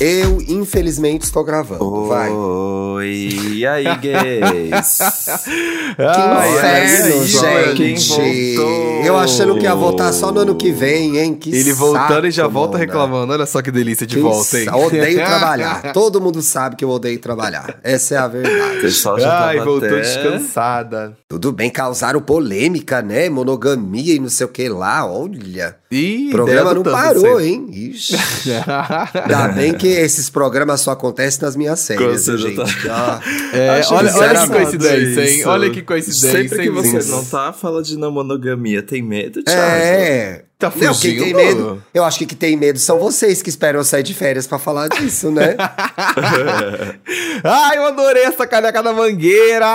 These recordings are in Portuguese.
Eu, infelizmente, estou gravando. Vai. Oi, e aí, gays? Que quem gente. voltou. Eu achando que ia voltar só no ano que vem, hein? Que Ele voltando e já saco, volta Mona. reclamando. Olha só que delícia de Que volta, hein? Odeio trabalhar. Todo mundo sabe que eu odeio trabalhar. Essa é a O verdade. pessoal já Ai, tava voltou até... descansada. Tudo bem, causaram polêmica, né? Monogamia e não sei o que lá. Olha. Ih, O programa não parou, ser. hein? Ixi. Ainda bem que esses programas só acontecem nas minhas séries, gente. Ah, É, olha, olha que coincidência, hein? isso. Olha que coincidência. Sempre que hein, você não tá, fala de não monogamia. Tem medo, Thiago? é. Tá Não, quem tem fugindo? medo. Eu acho que quem tem medo são vocês que esperam eu sair de férias pra falar disso, né? Ai, eu adorei essa caneca da mangueira!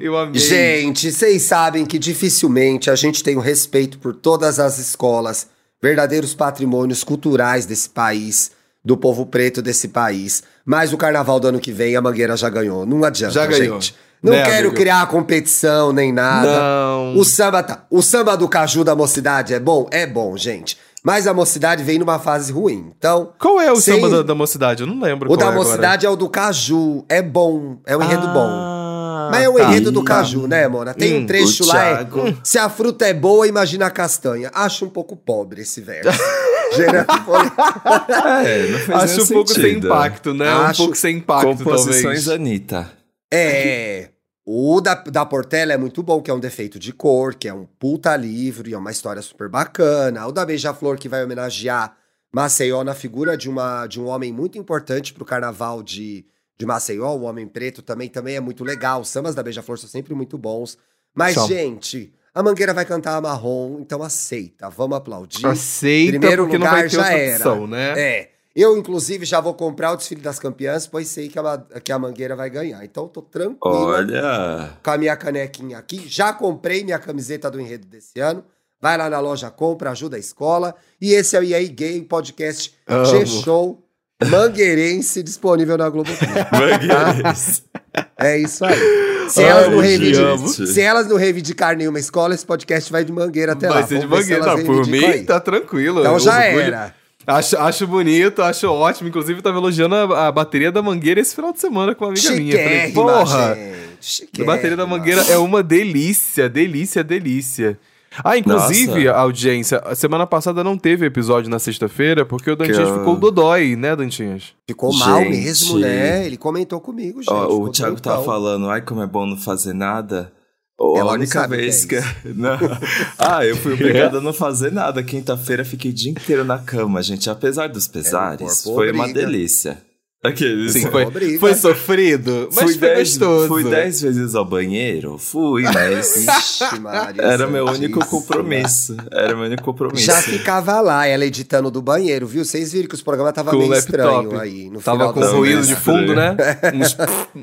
Eu amei. Gente, vocês sabem que dificilmente a gente tem o respeito por todas as escolas, verdadeiros patrimônios culturais desse país, do povo preto desse país. Mas o carnaval do ano que vem a Mangueira já ganhou. Não adianta, Já ganhou. gente. Não Né, quero amigo? criar competição nem nada. Não. O samba tá. O samba do caju da mocidade é bom? É bom, gente. Mas a mocidade vem numa fase ruim. Então. Qual é o sem- samba da, da mocidade? Eu não lembro. O qual da é agora. mocidade é o do caju. É bom. É um enredo bom. Ah, Mas é o tá. enredo do caju, né, Mona? Tem um Hum, trecho o lá, é, Thiago. se a fruta é boa, imagina a castanha. Acho um pouco pobre esse verso. É, Acho um pouco sem sentido. impacto, né? Acho- Um pouco sem impacto, Composições talvez. Anitta. É. O da, da Portela é muito bom, que é um defeito de cor, que é um puta livro e é uma história super bacana. O da Beija-Flor, que vai homenagear Maceió na figura de, uma, de um homem muito importante pro carnaval de, de Maceió, um homem preto também, também é muito legal. Os sambas da Beija-Flor são sempre muito bons. Mas, gente, a Mangueira vai cantar a marrom, então aceita, vamos aplaudir. Aceita, Primeiro porque não lugar vai ter já outra era. opção, né? É. Eu, inclusive, já vou comprar o desfile das campeãs, pois sei que a, que a Mangueira vai ganhar. Então, tô tranquilo Olha. com a minha canequinha aqui. Já comprei minha camiseta do enredo desse ano. Vai lá na loja, compra, ajuda a escola. E esse é o EA Gay Podcast. G-Show Mangueirense, disponível na Globo. Mangueirense. É isso aí. Se elas, não Amo, reivindicam, amo. se elas não reivindicar nenhuma escola, esse podcast vai de mangueira até lá. Vai ser de mangueira. Tá, por mim, aí. tá tranquilo. Então já era. Acho, acho bonito, acho ótimo. Inclusive, tava elogiando a, a bateria da Mangueira esse final de semana com uma amiga minha. Falei, porra, gente. a bateria da Mangueira é uma delícia, delícia, delícia. Ah, inclusive, Nossa. a audiência, a semana passada não teve episódio na sexta-feira, porque o Dantinhas eu- cal dodói, né, Dantinhas? Ficou mal Gente. mesmo, né? Ele comentou comigo, gente. Ó, o ficou Thiago tava doidão. falando, ai, como é bom não fazer nada. Ó, Ela a não única sabe o que vez é que. isso. Não. Ah, eu fui obrigado a não fazer nada. Quinta-feira fiquei o dia inteiro na cama, gente. Apesar dos pesares, foi uma delícia. Aqueles. Sim, Foi foi, obriga. foi sofrido, mas fui foi dez, gostoso. fui dez vezes ao banheiro? Fui, mas. Ixi, Maria Era meu único Santíssima. compromisso. Era meu único compromisso. Já ficava lá, ela editando do banheiro, viu? Vocês viram que os programas estavam Com meio laptop. estranho aí. No Tava final com ruído de fundo, né?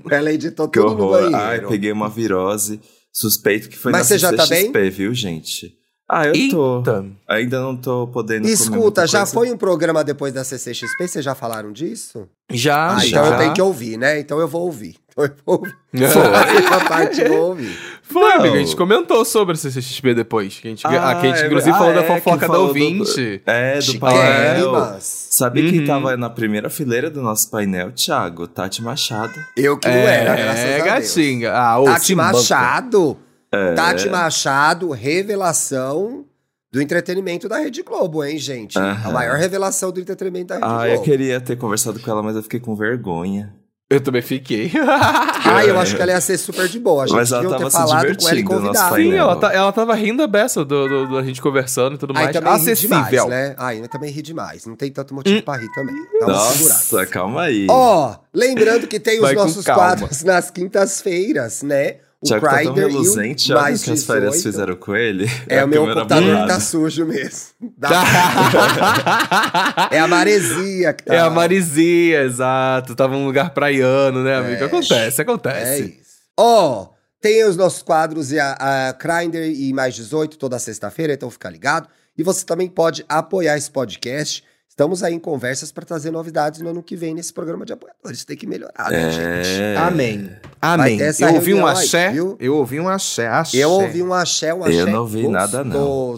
Ela editou Que tudo no horror. banheiro. Ai, peguei uma virose. Suspeito que foi Mas na você já tá CCXP, viu, gente? Ah, eu tô. Eita. Ainda não tô podendo Escuta, já coisa. foi um programa depois da CCXP? Vocês já falaram disso? Já, Ah, já. então eu tenho que ouvir, né? Então eu vou ouvir. Então eu vou ouvir. Foi. Essa parte eu vou ouvir. Foi, amigo. A gente comentou sobre a CCXP depois. Que a gente, Ah, a que a gente é inclusive, falou ah, da é, que fofoca da falou do- ouvinte. É, do painel. Chiquérrimas. Sabe Uhum. quem tava na primeira fileira do nosso painel, Thiago? Tati Machado. Eu que não era, graças É, a Deus. gatinha. Ah, Tati. Machado. É. Tati Machado, revelação do entretenimento da Rede Globo, hein, gente? A Aham. maior revelação do entretenimento da Rede Ah, Globo. eu queria ter conversado com ela, mas eu fiquei com vergonha. Eu também fiquei. Ah, eu acho que ela ia ser super de boa. A gente Mas ela ter tava se falado com ela e convidado. Sim, ela, tá- ela tava rindo a beça do, do- do- da gente conversando e tudo Aí mais. também ri Acessível. demais, né? Aí também ri demais. Não tem tanto motivo pra rir também. Dá segurada. Nossa, calma aí. Ó, lembrando que tem os Vai nossos quadros nas quintas-feiras, né? O Thiago tá tão reluzente, olha que as férias 18. fizeram com ele. É, A o meu computador que tá sujo mesmo. É a maresia que tá. É a Marizia, exato. Tava num lugar praiano, né, amigo? É, Acontece, É acontece. isso. Ó, tem os nossos quadros e a, a Grindr e mais 18 toda sexta-feira, então fica ligado. E você também pode apoiar esse podcast. Estamos aí em conversas para trazer novidades no ano que vem nesse programa de apoiadores. Tem que melhorar, né, gente? É. Amém. Amém. essa Eu ouvi um aí, axé. viu? eu ouvi um axé, axé. Eu ouvi um axé, um axé Eu não ouvi nada, não.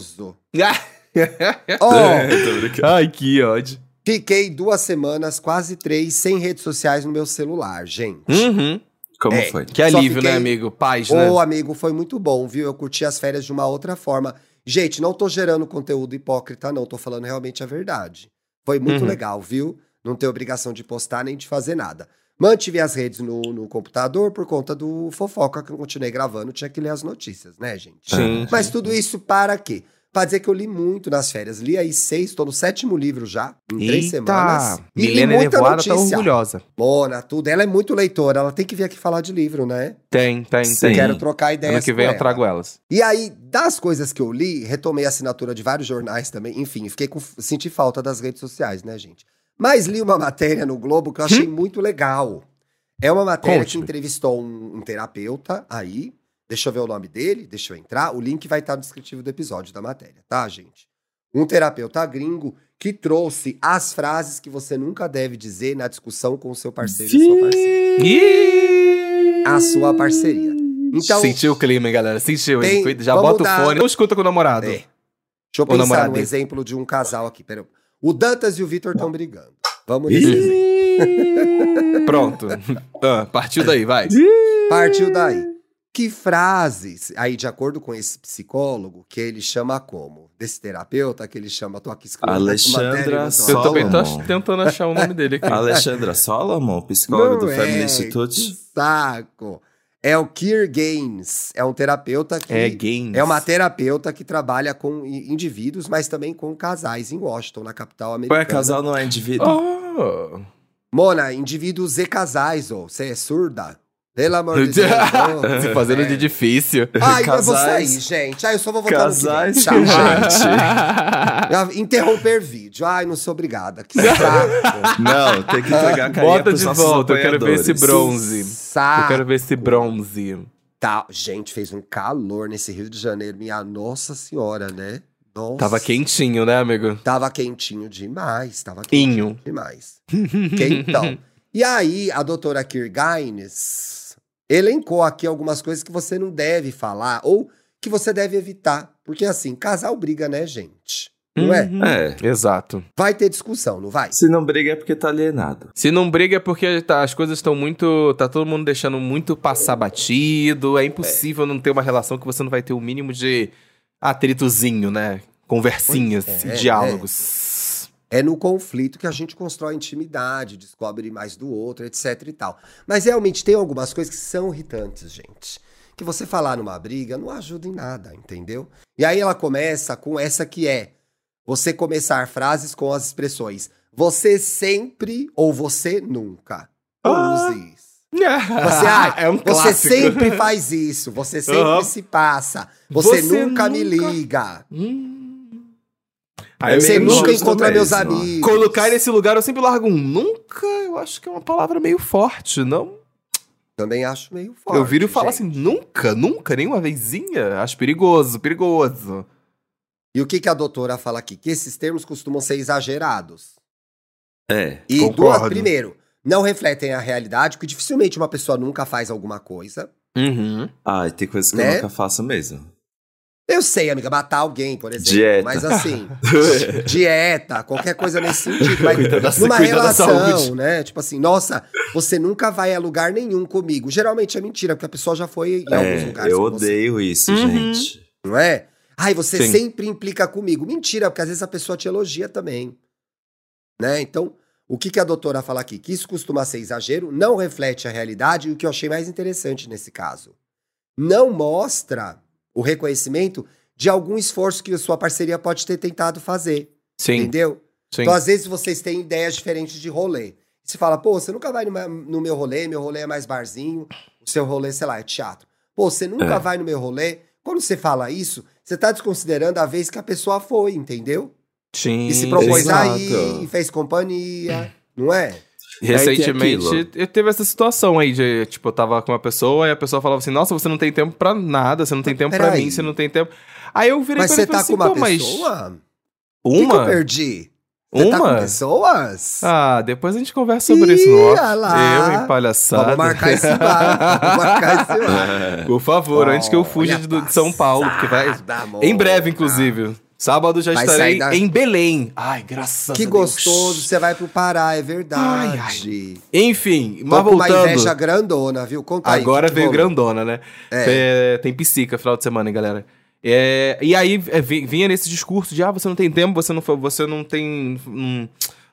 brincando. Ai, que ódio. Fiquei duas semanas, quase três, sem redes sociais no meu celular, gente. Uhum. Como É. foi? Que alívio, fiquei- né, amigo? Paz, né? Ô, amigo, foi muito bom, viu? Eu curti as férias de uma outra forma. Gente, não tô gerando conteúdo hipócrita, não. Tô falando realmente a verdade. Foi muito Uhum. legal, viu? Não ter obrigação de postar nem de fazer nada. Mantive as redes no, no computador por conta do fofoca que eu continuei gravando. Tinha que ler as notícias, né, gente? Sim. Mas tudo isso para quê? Pra dizer que eu li muito nas férias. Li aí seis, tô no sétimo livro já, em três semanas. E Milena muita Nevoada tá orgulhosa. Mona, tudo. Ela é muito leitora, ela tem que vir aqui falar de livro, né? Tem, tem, Sim. tem. Quero trocar ideias Ano que vem eu trago elas. E aí, das coisas que eu li, retomei a assinatura de vários jornais também. Enfim, fiquei com. Senti falta das redes sociais, né, gente? Mas li uma matéria no Globo que eu achei muito legal. É uma matéria que entrevistou um, um terapeuta aí. Deixa eu ver o nome dele, deixa eu entrar. O link vai estar no descritivo do episódio da matéria, tá, gente? Um terapeuta gringo que trouxe as frases que você nunca deve dizer na discussão com o seu parceiro e sua parceira. A sua parceria. Então, Sentiu o clima, hein, galera? Sentiu, hein? Cuida- Já bota dar- o fone. Não escuta com o namorado. É. Deixa eu Ô, pensar namorado dele. exemplo de um casal aqui. Pera. O Dantas e o Vitor estão brigando. Vamos nesse exemplo. Pronto. Ah, partiu daí, vai. Partiu daí. Que frases, aí de acordo com esse psicólogo, que ele chama como? Desse terapeuta, que ele chama, tô aqui escrevendo Alexandra tô- Eu também tô Solomon. tentando achar o nome dele aqui. Alexandra Solomon, psicóloga do Não Family é, Institute. que saco. É o Keir Gaines, é um terapeuta que... É games. É uma terapeuta que trabalha com indivíduos, mas também com casais em Washington, na capital americana. Ué, casal não é indivíduo? Oh. Mona, indivíduos e casais, ô. Você é surda? Pelo amor de Deus. Se fazendo É. de difícil. Ai, eu vou Casais. sair, gente. Ai, eu só vou votar Casais, no que gente. Interromper vídeo. Ai, não sou obrigada. Que saco. Não, tem que entregar a carinha Bota de volta, eu quero ver esse bronze. Eu saco. quero ver esse bronze. Tá, gente, fez um calor nesse Rio de Janeiro. Minha nossa senhora, né? Nossa. Tava quentinho, né, amigo? Tava quentinho demais. Tava quentinho Inho. demais. Quentão. E aí, a doutora Keir Gaines elencou aqui algumas coisas que você não deve falar ou que você deve evitar. Porque assim, casal briga, né, gente? Não é? Uhum. É. Exato. Vai ter discussão, não vai? Se não briga é porque tá alienado. Se não briga é porque tá- as coisas estão muito. Tá todo mundo deixando muito passar batido. É impossível não ter uma relação que você não vai ter o mínimo de atritozinho, né? Conversinhas, Pois é, diálogos. É no conflito que a gente constrói intimidade, descobre mais do outro, etc e tal. Mas realmente tem algumas coisas que são irritantes, gente. Que você falar numa briga não ajuda em nada, entendeu? E aí ela começa com essa que é você começar frases com as expressões você sempre ou você nunca. Ah. use isso. Você, ah, é um você sempre faz isso, você sempre Aham. se passa, você, Você nunca, me nunca- liga, Hum. Você meio nunca encontra meus amigos. Colocar nesse lugar eu sempre largo um nunca. Eu acho que é uma palavra meio forte, não? Também acho meio forte. eu viro e falo gente. assim, nunca, nunca, nem uma vezinha. Acho perigoso, perigoso. E o que, que a doutora fala aqui? Que esses termos costumam ser exagerados. É. E Concordo. duas, primeiro, não refletem a realidade, porque dificilmente uma pessoa nunca faz alguma coisa. Uhum. Ai, tem coisas que Né? eu nunca faço mesmo. Eu sei, amiga, matar alguém, por exemplo. Dieta. Mas assim, dieta, qualquer coisa nesse sentido. Mas Cuida da- numa relação, né? Tipo assim, nossa, você nunca vai a lugar nenhum comigo. Geralmente é mentira, porque a pessoa já foi em alguns É, lugares eu com você. odeio isso, Uhum. gente. Não é? Ai, você Sim. sempre implica comigo. Mentira, porque às vezes a pessoa te elogia também. Né? Então, o que, que a doutora fala aqui? Que isso costuma ser exagero, não reflete a realidade, e o que eu achei mais interessante nesse caso. Não mostra o reconhecimento de algum esforço que a sua parceria pode ter tentado fazer. Sim, Entendeu? sim. Então, às vezes, vocês têm ideias diferentes de rolê. Você fala, pô, você nunca vai no, meu- rolê, meu rolê é mais barzinho, o seu rolê, sei lá, é teatro. Pô, você nunca É. vai no meu rolê. Quando você fala isso, você tá desconsiderando a vez que a pessoa foi, entendeu? Sim, E se propôs exato. aí, e fez companhia, não é? Recentemente, Aí eu teve essa situação aí de, tipo, eu tava com uma pessoa e a pessoa falava assim, nossa, você não tem tempo pra nada, você não tem tempo pra peraí. mim, você não tem tempo... Aí eu virei Mas pra você ele e tá com assim, uma "Pô, mas pessoa? O que, que eu Uma? perdi? Você tá com Uma? pessoas? Ah, depois a gente conversa sobre Ih, isso no lá. Eu em palhaçada. Vamos marcar esse bar. Vamos marcar esse bar. Por favor, antes que eu fuja de, de São Paulo, porque vai... Em breve, inclusive. Sábado já Vai estarei da- em Belém. Ai, graças Que a Deus. gostoso, você vai pro Pará, é verdade. Ai, Enfim, Tô mas com uma voltando. inveja grandona, viu? Conta. Agora que que veio rolou? grandona, né? É. É, tem psica final de semana, hein, galera. É, e aí é, vi- vinha nesse discurso de ah, você não tem tempo, você não, você não tem. Não,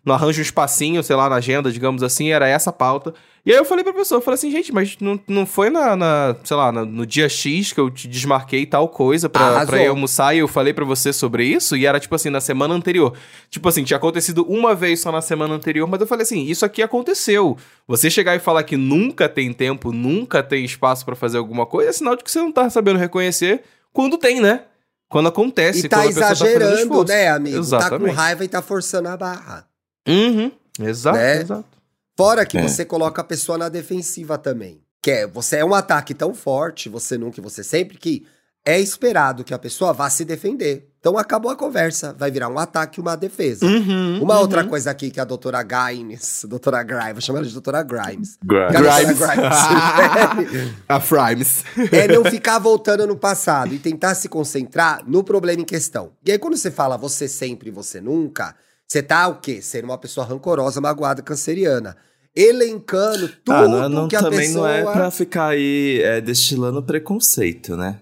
não arranja um espacinho, sei lá, na agenda, digamos assim, era essa a pauta. E aí eu falei pra pessoa, eu falei assim, gente, mas não, não foi na, na, sei lá, na- no dia X que eu te desmarquei tal coisa pra, Arrasou. pra ir almoçar e eu falei pra você sobre isso? E era tipo assim, na semana anterior. Tipo assim, tinha acontecido uma vez só na semana anterior, mas eu falei assim, isso aqui aconteceu. Você chegar e falar que nunca tem tempo, nunca tem espaço pra fazer alguma coisa, é sinal de que você não tá sabendo reconhecer quando tem, né? Quando acontece, E tá quando tá exagerando, esforço. né, amigo? Tá Exatamente. com raiva e tá forçando a barra. Uhum. Exato, Né? exato. Fora que É. você coloca a pessoa na defensiva também. Que é, você é um ataque tão forte, você nunca e você sempre, que é esperado que a pessoa vá se defender. Então acabou a conversa, vai virar um ataque e uma defesa. Uhum, Uma uhum. outra coisa aqui que a doutora Grimes, doutora Grimes, vou chamar ela de doutora Grimes. Grimes. Grimes A Frimes. é não ficar voltando no passado e tentar se concentrar no problema em questão. E aí, quando você fala você sempre e você nunca, você tá o quê? Sendo uma pessoa rancorosa, magoada, canceriana. Elencando tudo Ah, não, não, que a também pessoa... não é pra ficar aí é, destilando preconceito, né?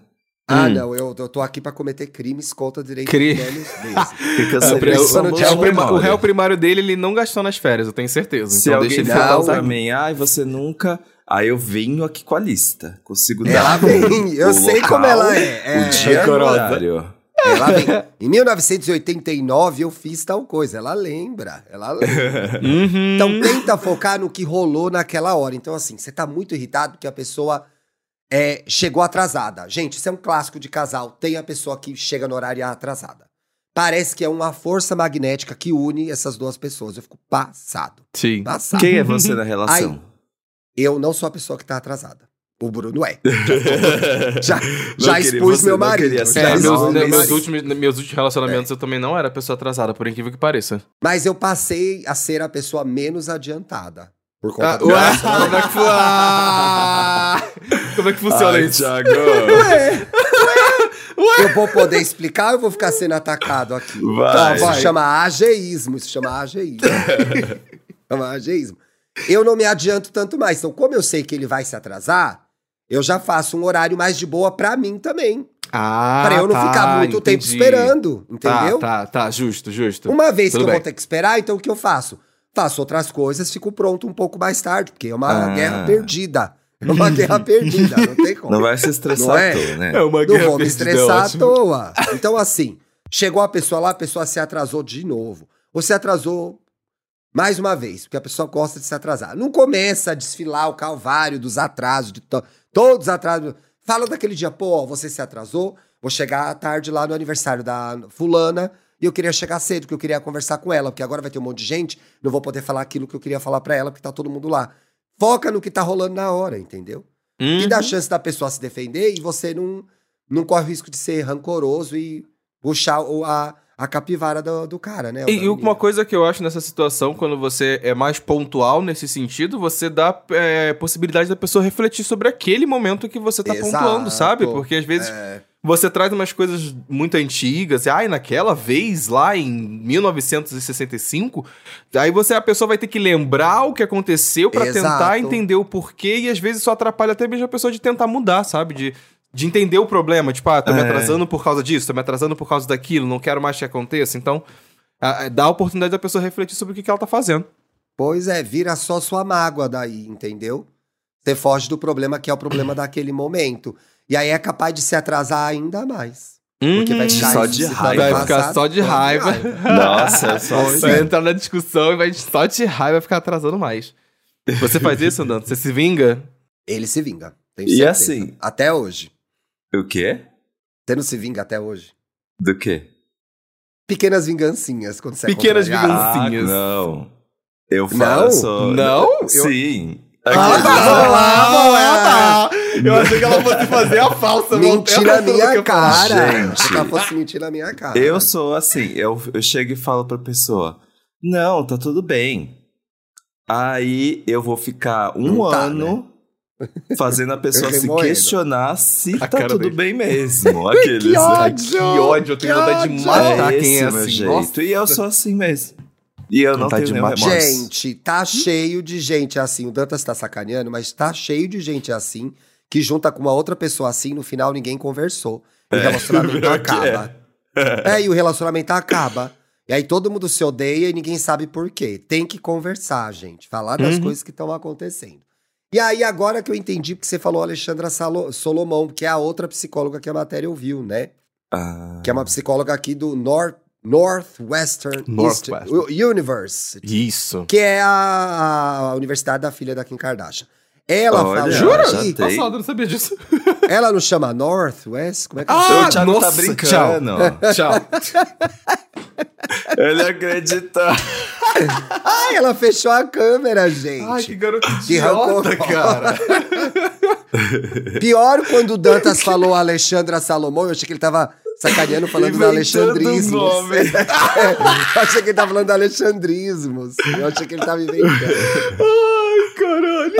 Ah, Hum. não, eu, eu tô aqui pra cometer crimes contra direitos Cri- humanos É, o, é réu primário dele, ele não gastou nas férias, eu tenho certeza. Se então alguém deixa ele falar pra mim, ai, você nunca. Aí eu venho aqui com a lista. Consigo dar. Ela vem, eu sei local, como ela é. é o dia e o rancorosa. horário. Ela vem. Em 1989 eu fiz tal coisa. Ela lembra, ela lembra. Uhum. Então tenta focar no que rolou naquela hora. Então, assim, você tá muito irritado porque a pessoa é, chegou atrasada. Gente, isso é um clássico de casal. Tem a pessoa que chega no horário atrasada. Parece que é uma força magnética que une essas duas pessoas. Eu fico passado. Sim. Passado. Quem é você na relação? Eu não sou a pessoa que tá atrasada. O Bruno é. Já, já queria- expus você meu marido. É, meus, né, meu meus, marido. últimos, meus últimos relacionamentos eu também não era pessoa atrasada, por incrível que pareça. Mas eu passei a ser a pessoa menos adiantada. Por conta Ah, do ué, como é que Ah! Como é que funciona Ai, isso? Thiago. Eu vou poder explicar ou eu vou ficar sendo atacado aqui? Vai. Isso vai. chama ageísmo. Isso chama ageísmo. chama ageísmo. Eu não me adianto tanto mais. Então, como eu sei que ele vai se atrasar, eu já faço um horário mais de boa pra mim também. Ah, pra eu não tá, ficar muito tempo entendi. esperando. Entendeu? Tá, tá, tá, justo, justo. Uma vez Tudo que eu bem. vou ter que esperar, então o que eu faço? Faço outras coisas, fico pronto um pouco mais tarde, porque é uma Ah. guerra perdida. É uma guerra perdida, não tem como. Não vai se estressar Não é? à toa, né? É uma Não guerra vou me estressar à ótimo. toa. Então, assim, chegou a pessoa lá, a pessoa se atrasou de novo. Ou se atrasou mais uma vez, porque a pessoa gosta de se atrasar. Não começa a desfilar o calvário dos atrasos, de to- todos os atrasos. Fala daquele dia, pô, você se atrasou, vou chegar à tarde lá no aniversário da fulana e eu queria chegar cedo, porque eu queria conversar com ela, porque agora vai ter um monte de gente, não vou poder falar aquilo que eu queria falar pra ela, porque tá todo mundo lá. Foca no que tá rolando na hora, entendeu? E Uhum. dá chance da pessoa se defender e você não, não corre o risco de ser rancoroso e puxar a, a capivara do, do cara, né? E, uma coisa que eu acho nessa situação, quando você é mais pontual nesse sentido, você dá é, possibilidade da pessoa refletir sobre aquele momento que você tá Exato. pontuando, sabe? Porque às vezes É, você traz umas coisas muito antigas, ai, naquela vez lá em 1965, aí você a pessoa vai ter que lembrar o que aconteceu Exato. tentar entender o porquê e às vezes isso atrapalha até mesmo a pessoa de tentar mudar, sabe? De de entender o problema, tipo, ah, tô me É. atrasando por causa disso, tô me atrasando por causa daquilo, não quero mais que aconteça. Então, dá a oportunidade da pessoa refletir sobre o que, que ela tá fazendo. pois é, vira só sua mágoa daí, entendeu? Você foge do problema que é o problema daquele momento. E aí é capaz de se atrasar ainda mais. Porque vai ficar Só de raiva. Vai ficar só de raiva. Nossa, sou assim. Vai entrar na discussão e vai só de raiva ficar atrasando mais. Você faz isso, Andando? Você se vinga? Ele se vinga. tenho E certeza. assim? Até hoje. O quê? Você não se vinga até hoje? Do quê? Pequenas vingancinhas quando você é Pequenas contrariado. vingancinhas. Ah, não. Eu Não? faço. Não? Sim. Ah, Aquele- tá, tá. Eu achei que ela fosse fazer a falsa. Mentir na minha cara. Gente. Ela fosse mentir na minha cara. Eu sou assim, eu, eu chego e falo pra pessoa: Não, tá tudo bem. Aí eu vou ficar um Não tá, ano fazendo a pessoa se questionar se A tá cara tudo dele. bem mesmo. Aqueles, né? Ai, que ódio, eu tenho Que vontade de ódio! matar é quem é assim. jeito. Nossa. E eu sou assim mesmo. E eu não Vontade tenho de nenhum. Gente, tá cheio de gente assim. O Dantas tá sacaneando, mas tá cheio de gente assim que junta com uma outra pessoa assim, no final ninguém conversou. E o relacionamento pior que acaba. É. e o relacionamento acaba. E aí todo mundo se odeia e ninguém sabe por quê. Tem que conversar, gente. Falar das Uhum. coisas que estão acontecendo. E aí, agora que eu entendi, porque você falou Alexandra Salo- Solomão, que é a outra psicóloga que a matéria ouviu, né? Ah, Que é uma psicóloga aqui do North, Northwestern Northwestern. University Isso. que é a, a universidade da filha da Kim Kardashian. Ela Olha, fala Jura? aqui, já tem. Passado, eu não sabia disso. ela não chama Northwest? Como é que Ah, ela o Thiago tá nossa, brincando. Tchau. Ele acredita. chama? Ai, ela fechou a câmera, gente. Ai, que garoto Que idiota, cara. Pior quando o Dantas falou Alexandra Salomão, eu achei que ele tava sacaneando falando da Inventando Alexandrismos. nome. eu achei que ele tava falando da Alexandrismos. Eu achei que ele tava inventando.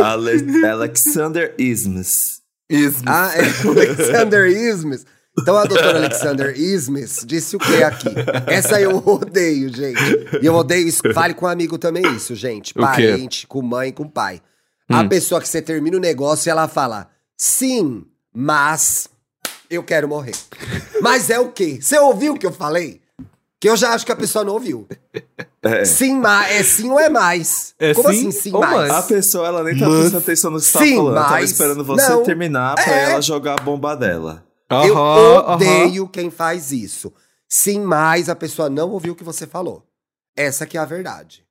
Ale Alexander Isms. Isso. Ah, é Alexander Ismes. Então a doutora Alexander Ismes disse o que aqui? Essa eu odeio, gente. E eu odeio isso. Fale com um amigo também isso, gente. Parente, com mãe, com pai. A pessoa que você termina o negócio e ela fala: sim, mas eu quero morrer. Mas é o quê? Você ouviu o que eu falei? Que eu já acho que a pessoa não ouviu. É. Sim, mas é sim ou é mais? É Como sim assim, sim, ou mais? A pessoa, ela nem tá Mas- prestando atenção no que você tá Sim, falando. Ela tava mas- esperando você não. terminar pra É. ela jogar a bomba dela. Eu odeio quem faz isso. Sim, mas a pessoa não ouviu o que você falou. Essa que é a verdade.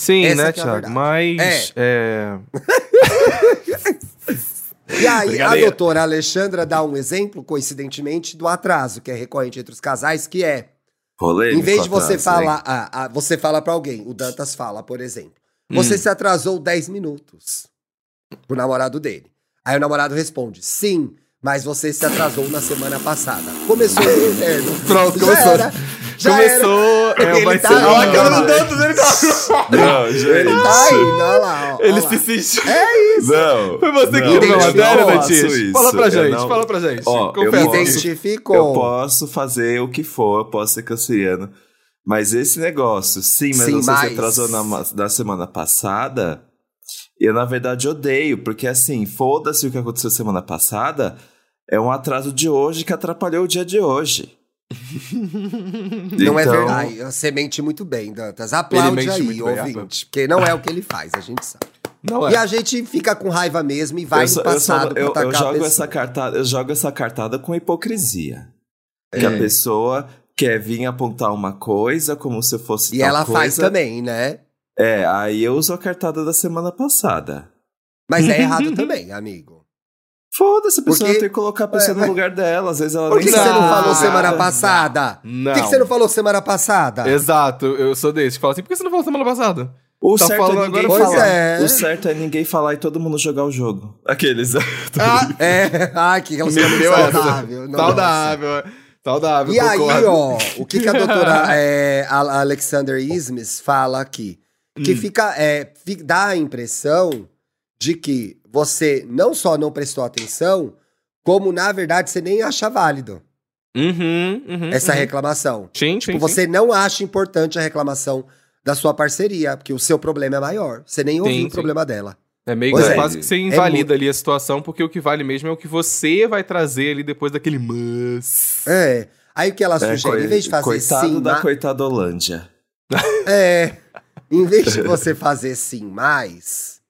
Sim, Essa né, é verdade. Mas. É. E aí, a doutora Alexandra dá um exemplo, coincidentemente, do atraso, que é recorrente entre os casais, que é, Polêmico em vez de você atraso, falar, ah, ah, você fala pra alguém, o Dantas fala, por exemplo, você Hum. se atrasou 10 minutos pro namorado dele. Aí o namorado responde, sim, mas você se atrasou na semana passada. Começou o inferno. Pronto, começou. era. Já Começou. É, Ele vai tá ser. Olha a cara ó. do Dantas, ele tá. Não, gente. Ele tá aí, olha lá, ó. Ele ó se lá. sentiu. É isso. Não. Foi você que não, deu a eu matéria, não Letícia? isso. Fala pra gente, não- fala pra gente. Ó, Confessa. posso- Identificou. Eu posso fazer o que for, eu posso ser canceriano. Mas esse negócio, sim, mas Sim, você mas- se atrasou na, na semana passada, eu na verdade odeio, porque assim, foda-se o que aconteceu semana passada, é um atraso de hoje que atrapalhou o dia de hoje. Não é Então, verdade. Você mente muito bem, Dantas. Aplaude aí, muito bem, ouvinte. Porque não é o que ele faz, a gente sabe. Não é. E a gente fica com raiva mesmo e vai eu, só- no eu só- passado eu- pra eu a jogo essa cartada, eu jogo essa cartada com hipocrisia. Que É. a pessoa quer vir apontar uma coisa como se fosse E ela faz coisa. também, né? É, aí eu uso a cartada da semana passada. Mas é errado também, amigo. Foda-se, a pessoa Porque- tem que colocar a pessoa É, no mas- lugar dela. Às vezes ela Por nem que, que você não falou Não, semana não, passada? Não. Por que, que você não falou semana passada? Exato, eu sou desse fala assim, por que você não falou semana passada? O Tá certo falando é ninguém falar. é. O certo é ninguém falar e todo mundo jogar o jogo. Aqueles. Ah, É, ai, que relacionamento meteu essa. saudável. Nossa. Saudável, saudável, E aí, concordo. ó, o que, que a doutora é, a- Alexander Ismes fala aqui? Que Hum. fica, é, dá a impressão de que você não só não prestou atenção, como na verdade você nem acha válido Uhum, uhum, essa uhum. reclamação. Sim, sim, Tipo, sim. você não acha importante a reclamação da sua parceria, porque o seu problema é maior. Você nem ouviu Sim, o sim. problema dela. É meio que é. quase que você É invalida ali a situação, porque o que vale mesmo é o que você vai trazer ali depois daquele mas. É. Aí o que ela É, sugere, coi- em vez de fazer Coitado sim, da ma- coitadolândia. É. Em vez de você fazer sim mais,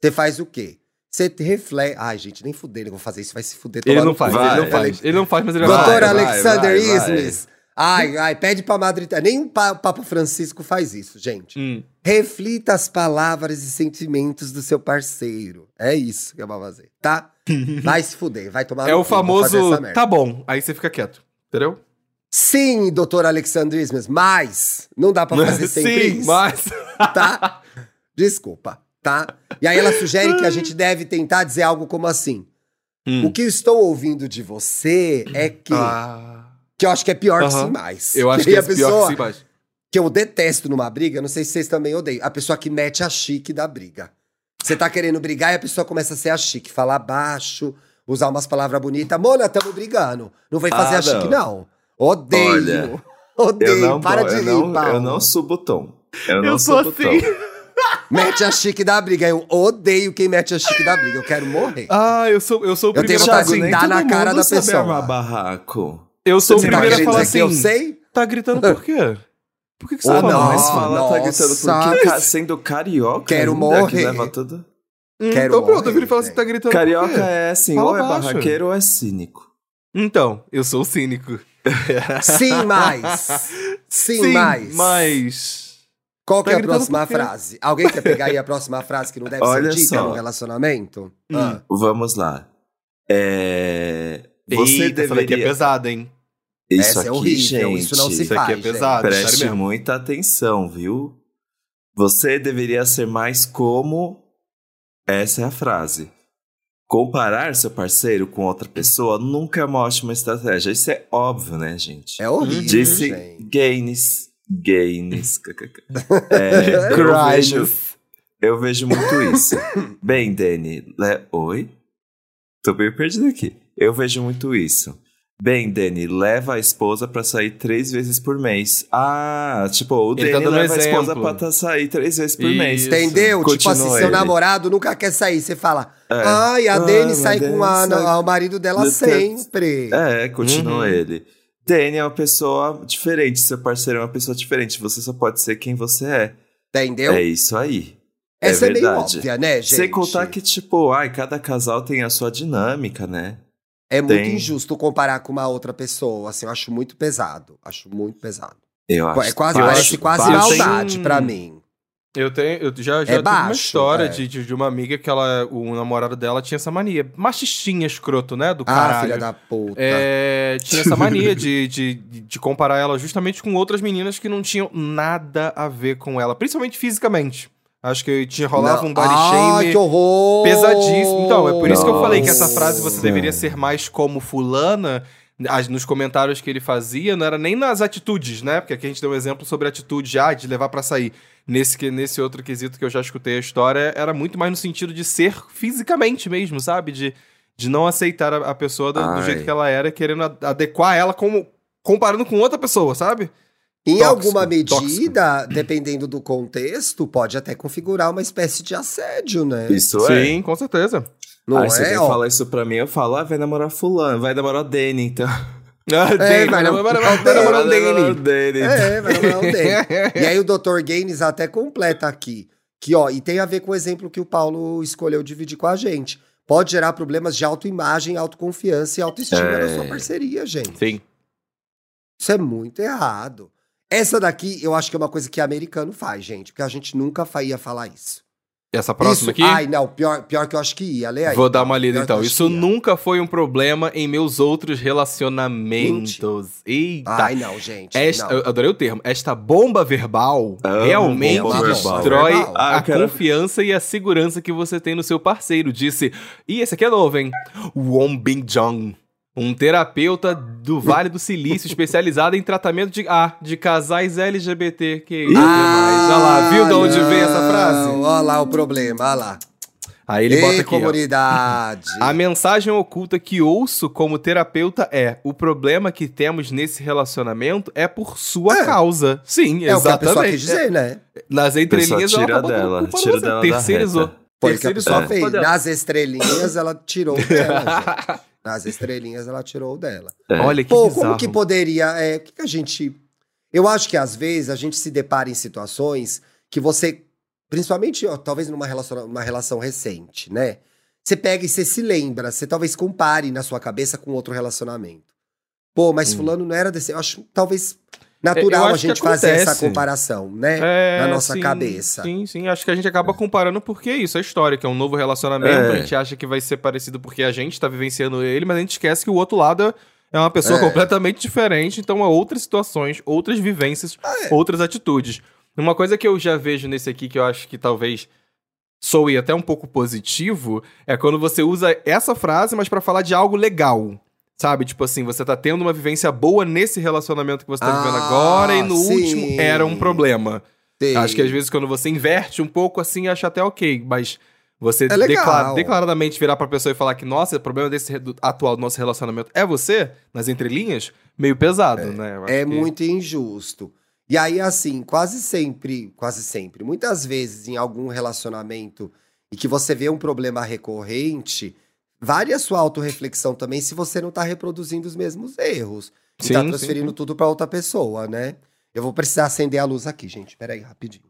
você faz o quê? Você reflete. Ai, gente, nem fuder, eu vou fazer isso, vai se fuder. Ele não faz. Vai, ele não faz. Ele não faz, mas ele vai Doutor Alexander. Ismes. Ai, ai, pede pra Madre. Nem o Pa- Papa Francisco faz isso, gente. Hum. Reflita as palavras e sentimentos do seu parceiro. É isso que eu vou fazer, tá? Vai se fuder, vai tomar É no o famoso tá bom, aí você fica quieto. Entendeu? Sim, doutor Alexander Ismes, mas não dá pra fazer sempre Sim, isso. mas. tá? Desculpa, tá? E aí ela sugere que a gente deve tentar dizer algo como assim: Hum. O que eu estou ouvindo de você é que. Ah, Que eu acho que é pior que Aham. sim mais. eu acho que aí é a pior pessoa que sim, mas. que eu detesto numa briga, não sei se vocês também odeiam. A pessoa que mete a chique da briga. Você tá querendo brigar e a pessoa começa a ser a chique, falar baixo, usar umas palavras bonitas. Mona, tamo brigando. Não vai fazer Ah, a chique, não. não. Odeio. Olha, Odeio. Eu não, Para de eu rir, não, Paulo. eu não subo o tom. Eu não Eu sou subo assim. tom. Mete a chique da briga. Eu odeio quem mete a chique da briga. Eu quero morrer. Ah, eu sou, eu sou o Eu tenho primeiro a vontade de assim. dar na todo cara da pessoa. armar barraco. Eu sou o Você tá primeiro a querendo falar assim. que eu sei? Tá gritando por quê? Por que, que você tá Ah, falando? não, mas Nossa, fala, tá gritando nossa. porque ca- sendo carioca. Quero ainda, morrer. Que leva tudo. Hum, Quero então pronto, eu morrer, viro falar assim, tá gritando Carioca por quê? é assim, Fala ou é baixo. barraqueiro ou é cínico. Então, eu sou o cínico. Sim, mais. Sim, mais. mas... Qual que Tá é a próxima frase? Alguém quer pegar aí a próxima frase que não deve Olha ser dita só. no relacionamento? Hum. Ah. Vamos lá. É... Você Eita, essa daqui é deveria... pesada, hein? Isso Essa aqui, é horrível, gente, isso não se Isso aqui é faz, pesado, Preste mesmo. muita atenção, viu? Você deveria ser mais como. Essa é a frase. Comparar seu parceiro com outra pessoa nunca é uma ótima estratégia. Isso é óbvio, né, gente? É horrível, Disse gente. Gaines. Gaines. kkk. É, eu, vejo, eu vejo muito isso. Bem, Dani. le- Oi? Tô meio perdido aqui. Eu vejo muito isso. Bem, Dani, leva a esposa pra sair três vezes por mês. Ah, tipo, o Ele tá Dani dando leva a esposa exemplo. pra tá- sair três vezes por mês. Isso. Entendeu? tipo Continua assim, seu ele. namorado nunca quer sair. Você fala, É. ai, a Ah, Dani sai Dani com a, sai- a- o marido dela sempre. É, continua Uhum. ele. Dani é uma pessoa diferente, seu parceiro é uma pessoa diferente. Você só pode ser quem você é. Entendeu? É isso aí. Essa é, é meio óbvia, né, gente? Sem contar que, tipo, ai, cada casal tem a sua dinâmica, né? É muito tem- injusto comparar com uma outra pessoa, assim, eu acho muito pesado. Acho muito pesado. Eu acho. é quase, eu parece quase baixo. maldade Tem- pra mim. Eu tenho, eu já, já É tive uma baixo, história é. de, de, uma amiga que ela, o namorado dela tinha essa mania. Machistinha escroto, né? Do Ah, caralho. filha da puta. É, tinha essa mania de, de, de comparar ela justamente com outras meninas que não tinham nada a ver com ela, principalmente fisicamente. Acho que tinha rolava Não. um body Ai, shame que horror! pesadíssimo. Então, é por isso que eu falei que essa Nossa. frase você deveria ser mais como fulana. As- Nos comentários que ele fazia, não era nem nas atitudes, né? Porque aqui a gente deu um exemplo sobre atitude já, de levar pra sair. Nesse, que- nesse outro quesito que eu já escutei a história, era muito mais no sentido de ser fisicamente mesmo, sabe? De, de não aceitar a, a pessoa do, do jeito que ela era, querendo adequar ela como comparando com outra pessoa, sabe? Em Tóxico, alguma tóxico. medida, dependendo do contexto, pode até configurar uma espécie de assédio, né? Isso é. Sim, com certeza. Não Aí você é? vem Ó, falar isso pra mim, eu falo, ah, vai namorar fulano, vai namorar o Dani, então. Ah, Dani, vai vai nam- namorar- o. Dani. É, vai namorar o dele. E aí o Dr. Gaines até completa aqui. Que, ó, e tem a ver com o exemplo que o Paulo escolheu dividir com a gente. Pode gerar problemas de autoimagem, autoconfiança e autoestima É. na sua parceria, gente. Sim. Isso é muito errado. Essa daqui, eu acho que é uma coisa que americano faz, gente. Porque a gente nunca ia falar isso. Essa próxima isso, aqui? Ai, não, pior, pior que eu acho que ia. Lê aí. Vou dar uma lida Pior então. Isso nunca foi um problema em meus outros relacionamentos. Eita. Ai, não, gente. Esta, não. eu adorei o termo. Esta bomba verbal Amo realmente bomba destrói Verbal. Ah, a quero- confiança e a segurança que você tem no seu parceiro. Disse. E esse aqui é novo, hein? Won Bin Jong. Um terapeuta do Vale do Silício especializado em tratamento de, ah, de casais LGBT. Que isso, demais. Olha lá, viu de onde não. veio essa frase? Olha lá o problema, olha lá. Aí ele Ei, bota aqui, ó. comunidade. A mensagem oculta que ouço como terapeuta é: o problema que temos nesse relacionamento é por sua É. causa. Sim, é o que a exatamente. pessoa quis dizer, né? Nas entrelinhas ela tira botando dela, culpa tira dela Terceirizou. reta. Foi o que a Terceirizou pessoa a culpa fez. Nas estrelinhas, ela tirou dela. Nas estrelinhas, ela tirou dela. É. Olha que Pô, bizarro. como que poderia. É, o que, que a gente. Eu acho que às vezes a gente se depara em situações que você. Principalmente, ó, talvez numa relação, uma relação recente, né? Você pega e você se lembra, você talvez compare na sua cabeça com outro relacionamento. Pô, mas Hum. fulano não era desse. Eu acho talvez natural eu a gente fazer essa comparação, né? É, na nossa sim, cabeça. Sim, sim. Acho que a gente acaba comparando porque é isso, a história, que é um novo relacionamento. É. A gente acha que vai ser parecido porque a gente tá vivenciando ele, mas a gente esquece que o outro lado é uma pessoa É. completamente diferente, então é outras situações, outras vivências, é. outras atitudes. Uma coisa que eu já vejo nesse aqui que eu acho que talvez soe até um pouco positivo é quando você usa essa frase, mas pra falar de algo legal. Sabe? Tipo assim, você tá tendo uma vivência boa nesse relacionamento que você tá vivendo Ah, agora e no sim. último era um problema. Sei. Acho que às vezes quando você inverte um pouco assim, acha até ok, mas Você É declara- declaradamente virar pra pessoa e falar que, nossa, o problema desse do- atual do nosso relacionamento é você, nas entrelinhas, meio pesado, né? Eu acho É que- muito injusto. E aí, assim, quase sempre, quase sempre, muitas vezes em algum relacionamento e que você vê um problema recorrente, vale a sua autorreflexão também se você não tá reproduzindo os mesmos erros. E Sim, tá transferindo sim. tudo pra outra pessoa, né? Eu vou precisar acender a luz aqui, gente. Pera aí, rapidinho.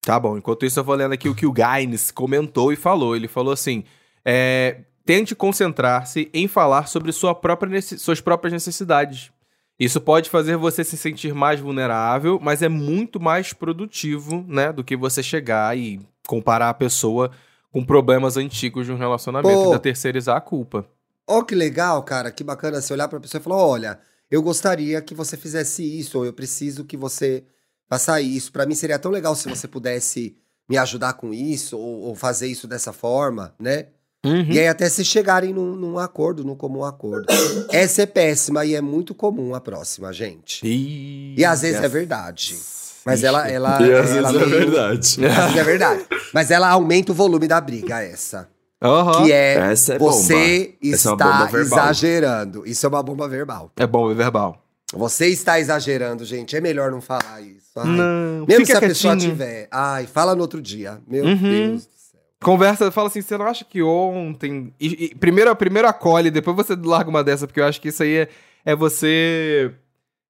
Tá bom, enquanto isso eu vou lendo aqui o que o Gaines comentou e falou. Ele falou assim: é, tente concentrar-se em falar sobre sua própria suas próprias necessidades. Isso pode fazer você se sentir mais vulnerável, mas é muito mais produtivo, né, do que você chegar e comparar a pessoa com problemas antigos de um relacionamento Pô. e da terceirizar a culpa. Ó, que legal, cara, que bacana você olhar pra pessoa e falar: olha, eu gostaria que você fizesse isso, ou eu preciso que você faça isso. Pra mim seria tão legal se você pudesse me ajudar com isso, ou, ou fazer isso dessa forma, né? Uhum. E aí até se chegarem num, num acordo, num comum acordo. Essa é péssima e é muito comum a próxima, gente. E às vezes é verdade. Mas ela, ela, E às ela vezes é meio- verdade. Às vezes é verdade. Mas ela aumenta o volume da briga, essa. Aham. Que é, Essa é você bomba. Essa é uma está bomba verbal. exagerando. Isso é uma bomba verbal. É bom, é verbal. Você está exagerando, gente. É melhor não falar isso. Ai. Não, Mesmo se a pessoa quietinho. tiver. Ai, fala no outro dia. Meu Uhum. Deus do céu. Conversa, fala assim, você não acha que ontem. E, e primeiro, primeiro acolhe, depois você larga uma dessa, porque eu acho que isso aí é, é você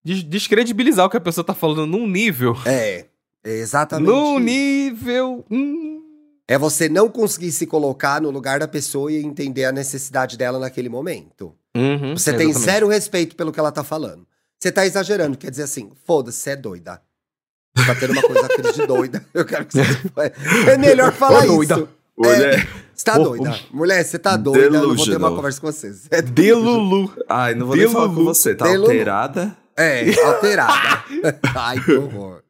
descredibilizar o que a pessoa tá falando num nível. É, é exatamente. Num nível. hum. É você não conseguir se colocar no lugar da pessoa e entender a necessidade dela naquele momento. Uhum, Você tem exatamente. zero respeito pelo que ela tá falando. Você tá exagerando, quer dizer assim, foda-se, você é doida. Você tá tendo uma coisa crise de doida. Eu quero que você. É melhor falar Ô, doida. isso. Mulher. Você tá doida. Mulher, você tá doida. Eu não vou ter uma conversa com você. Você é Delulu. Ai, não vou nem falar com Delulu. você. Tá Delulu. alterada? É, alterada. Ai, que horror.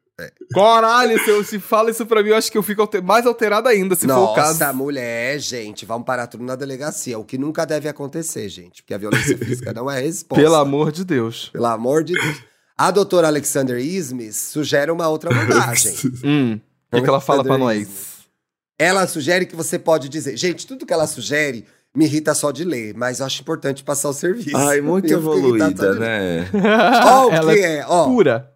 Caralho, se, eu, se fala isso pra mim, eu acho que eu fico alter- mais alterado ainda, se for o caso. Nossa, mulher, gente, vamos parar tudo na delegacia. O que nunca deve acontecer, gente. Porque a violência física não é resposta. Pelo amor de Deus. Pelo amor de Deus. A doutora Alexander Ismes sugere uma outra abordagem. Hum. O que, que ela fala pra nós? Ela sugere que você pode dizer. Gente, tudo que ela sugere me irrita só de ler, mas eu acho importante passar o serviço. Ai, muito Eu evoluída, né? Ó, o ela que é? Ó, pura.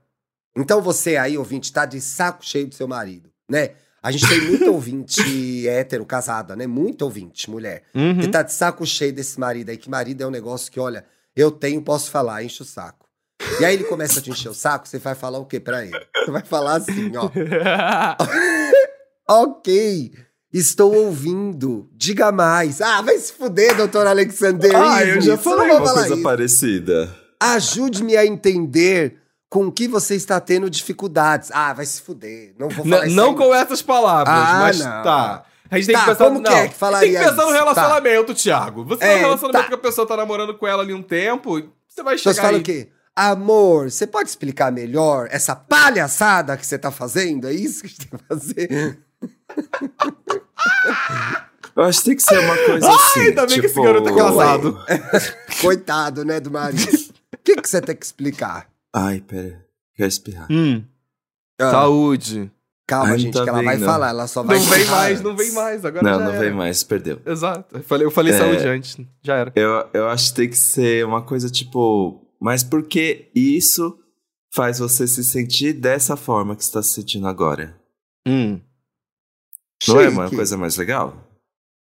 Então você aí, ouvinte, tá de saco cheio do seu marido, né? A gente tem muito ouvinte hétero, casada, né? Muito ouvinte, mulher. Uhum. Que tá de saco cheio desse marido aí, que marido é um negócio que, olha, eu tenho, posso falar, enche o saco. E aí ele começa a te encher o saco, você vai falar o quê pra ele? Você vai falar assim, ó. Ok, estou ouvindo. Diga mais. Ah, vai se fuder, doutor Alexander. Ah, eu já falei uma coisa isso. parecida. Ajude-me a entender com o que você está tendo dificuldades. Ah, vai se fuder. Não vou falar N- isso não com essas palavras, Ah, mas não. tá. A gente tem Tá, que pensar como que não, é que falaria Tem que pensar no isso? relacionamento, Thiago. Você É, tá no relacionamento tá. que a pessoa tá namorando com ela ali um tempo, você vai pessoas chegar falam aí. o quê? Amor, você pode explicar melhor essa palhaçada que você tá fazendo? É isso que a gente tem que fazer? Eu acho que tem que ser uma coisa assim. ainda bem que esse tipo, garoto é casado. Coitado, né, do marido. O que, que você tem que explicar? Ai, pera. Quero espirrar. Hum, Ah, saúde. calma, Ai, não gente, tá que ela vai vindo. falar. Ela só vai Não vem mais, não vem mais. Agora Não, já não era. vem mais, perdeu. Exato. Eu falei, eu falei É. saúde antes. Já era. Eu, eu acho que tem que ser uma coisa tipo. Mas por que isso faz você se sentir dessa forma que você está se sentindo agora? Hum. Não é uma Chique, coisa mais legal?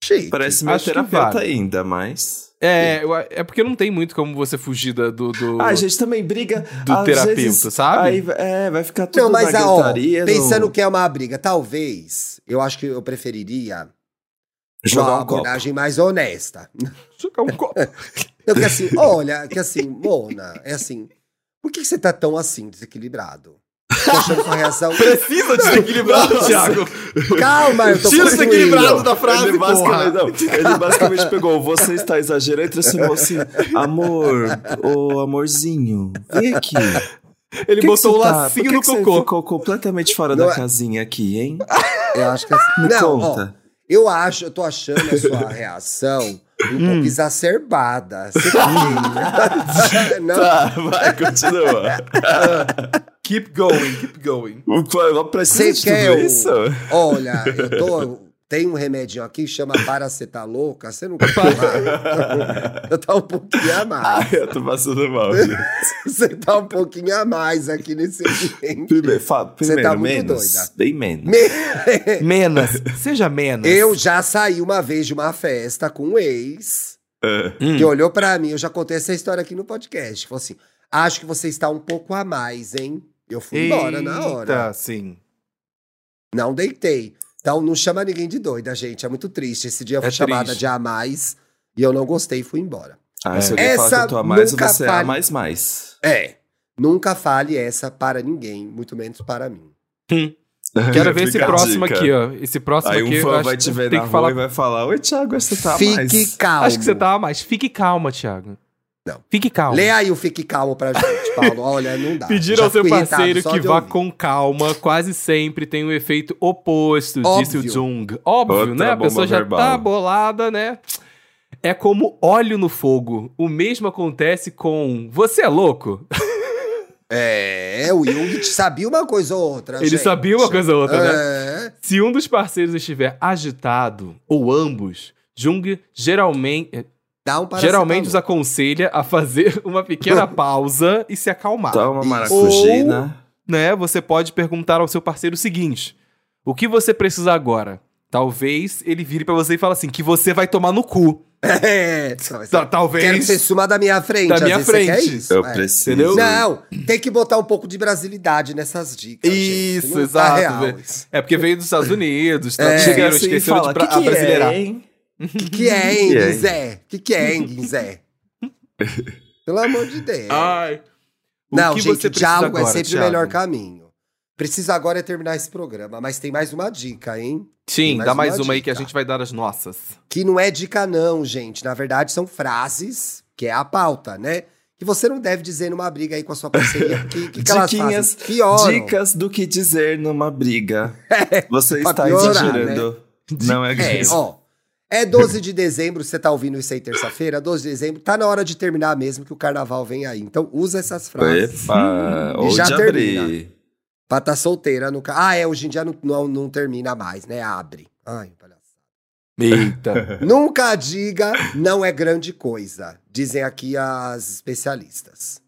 chique. Parece meu Acho terapeuta vale. ainda, mas. É, é porque não tem muito como você fugir da- do. do... Ah, a gente também briga. Do às terapeuta, vezes, sabe? Aí, é, vai ficar tudo Não, mas na ó, gritaria. pensando no... que é uma briga, talvez, eu acho que eu preferiria Jogar uma um copo. abordagem mais honesta. Jogar um copo. Eu que assim, olha, que assim, Mona, é assim, por que que você tá tão assim, desequilibrado? Achando reação... Precisa desequilibrado, Nossa. Thiago. Calma, eu tô Tira desequilibrado da frase, ele, basicamente, não, ele basicamente pegou, você está exagerando, e transformou assim, amor, ô amorzinho, vem aqui. Ele que botou que o você tá- lacinho que no que você cocô. ficou completamente fora Não da é- casinha aqui, hein? Eu acho que assim... Me Não, ó, conta. eu acho, eu tô achando a sua reação um Hum. pouco exacerbada. Você tá... Não, Tá, vai, continua. Keep going, keep going. Você quer o- isso? Olha, eu tô tem um remedinho aqui que chama paracetalouca, você não quer tomar? Eu tá um pouquinho a mais. Ai, eu tô passando mal. Você tá um pouquinho a mais aqui nesse ambiente. Primeiro, fa- primeiro tá muito menos. doida. Bem menos. Me- Menos. Seja menos. Eu já saí uma vez de uma festa com um ex Ah, Hum. que olhou pra mim, eu já contei essa história aqui no podcast. Falou assim: acho que você está um pouco a mais, hein? Eu fui embora na hora. Eita, sim. Não deitei. Então não chama ninguém de doida, gente. É muito triste. Esse dia eu fui É chamada triste. de a mais e eu não gostei e fui embora. Ah, se É. alguém fala que Essa eu tô a mais, nunca você é a fale. mais mais. É. Nunca fale essa para ninguém, muito menos para mim. Quero ver esse próximo aqui, ó. Esse próximo Aí aqui. um eu fã vai que te ver tem na que rua falar e vai falar: Oi, Thiago, você tá a Fique mais. calmo. Acho que você tá mais. Fique calma, Thiago. Não. Fique calmo. Lê aí o Fique Calmo pra gente, Paulo. Olha, não dá. Pedir Já ao seu parceiro que vá ouvir. com calma quase sempre tem um efeito oposto, disse o Óbvio. Jung. Óbvio, Outra né? A pessoa já verbal. tá bolada, né? É como óleo no fogo. O mesmo acontece com você é louco? É, o Jung sabia uma coisa ou outra. Ele gente. sabia uma coisa ou outra, né? É. Se um dos parceiros estiver agitado, ou ambos, Jung geralmente, Dá um geralmente os aconselha a fazer uma pequena pausa e se acalmar. Toma Isso. maracujina. né, você pode perguntar ao seu parceiro o seguinte: o que você precisa agora? Talvez ele vire pra você e fale assim: que você vai tomar no cu. É. Ta- Talvez. Quero que você suma da minha frente. Da minha vezes você quer frente. isso, Eu é. preciso. Entendeu? Não, tem que botar um pouco de brasilidade nessas dicas. Isso, Não exato. Tá real isso. É porque veio dos Estados Unidos, É. traduziram, Chega assim e esqueceram fala: de pra, que que abrasileirar. é, hein? Que que é, hein, Que é, hein? Guizé? Que que é, hein, Guizé? Pelo amor de Deus. Ai. O Não, que gente, você precisa diálogo é agora, sempre Thiago? o melhor caminho. Precisa agora é terminar esse programa, mas tem mais uma dica, hein? Sim, mais dá mais uma uma aí que a gente vai dar as nossas. Que não é dica não, gente. Na verdade, são frases, que é a pauta, né? Que você não deve dizer numa briga aí com a sua parceria, que, que elas Diquinhas. Dicas do que dizer numa briga. Você pra está piorar, exagerando. Não é É, isso. ó. É 12 de dezembro, você tá ouvindo isso aí terça-feira, 12 de dezembro, tá na hora de terminar mesmo que o carnaval vem aí. Então usa essas frases Epa, E já termina. pra tá solteira no Ah, é, hoje em dia não, não, não termina mais, né? Abre. Ai, palhaçada. Eita. Nunca diga não é grande coisa, dizem aqui as especialistas.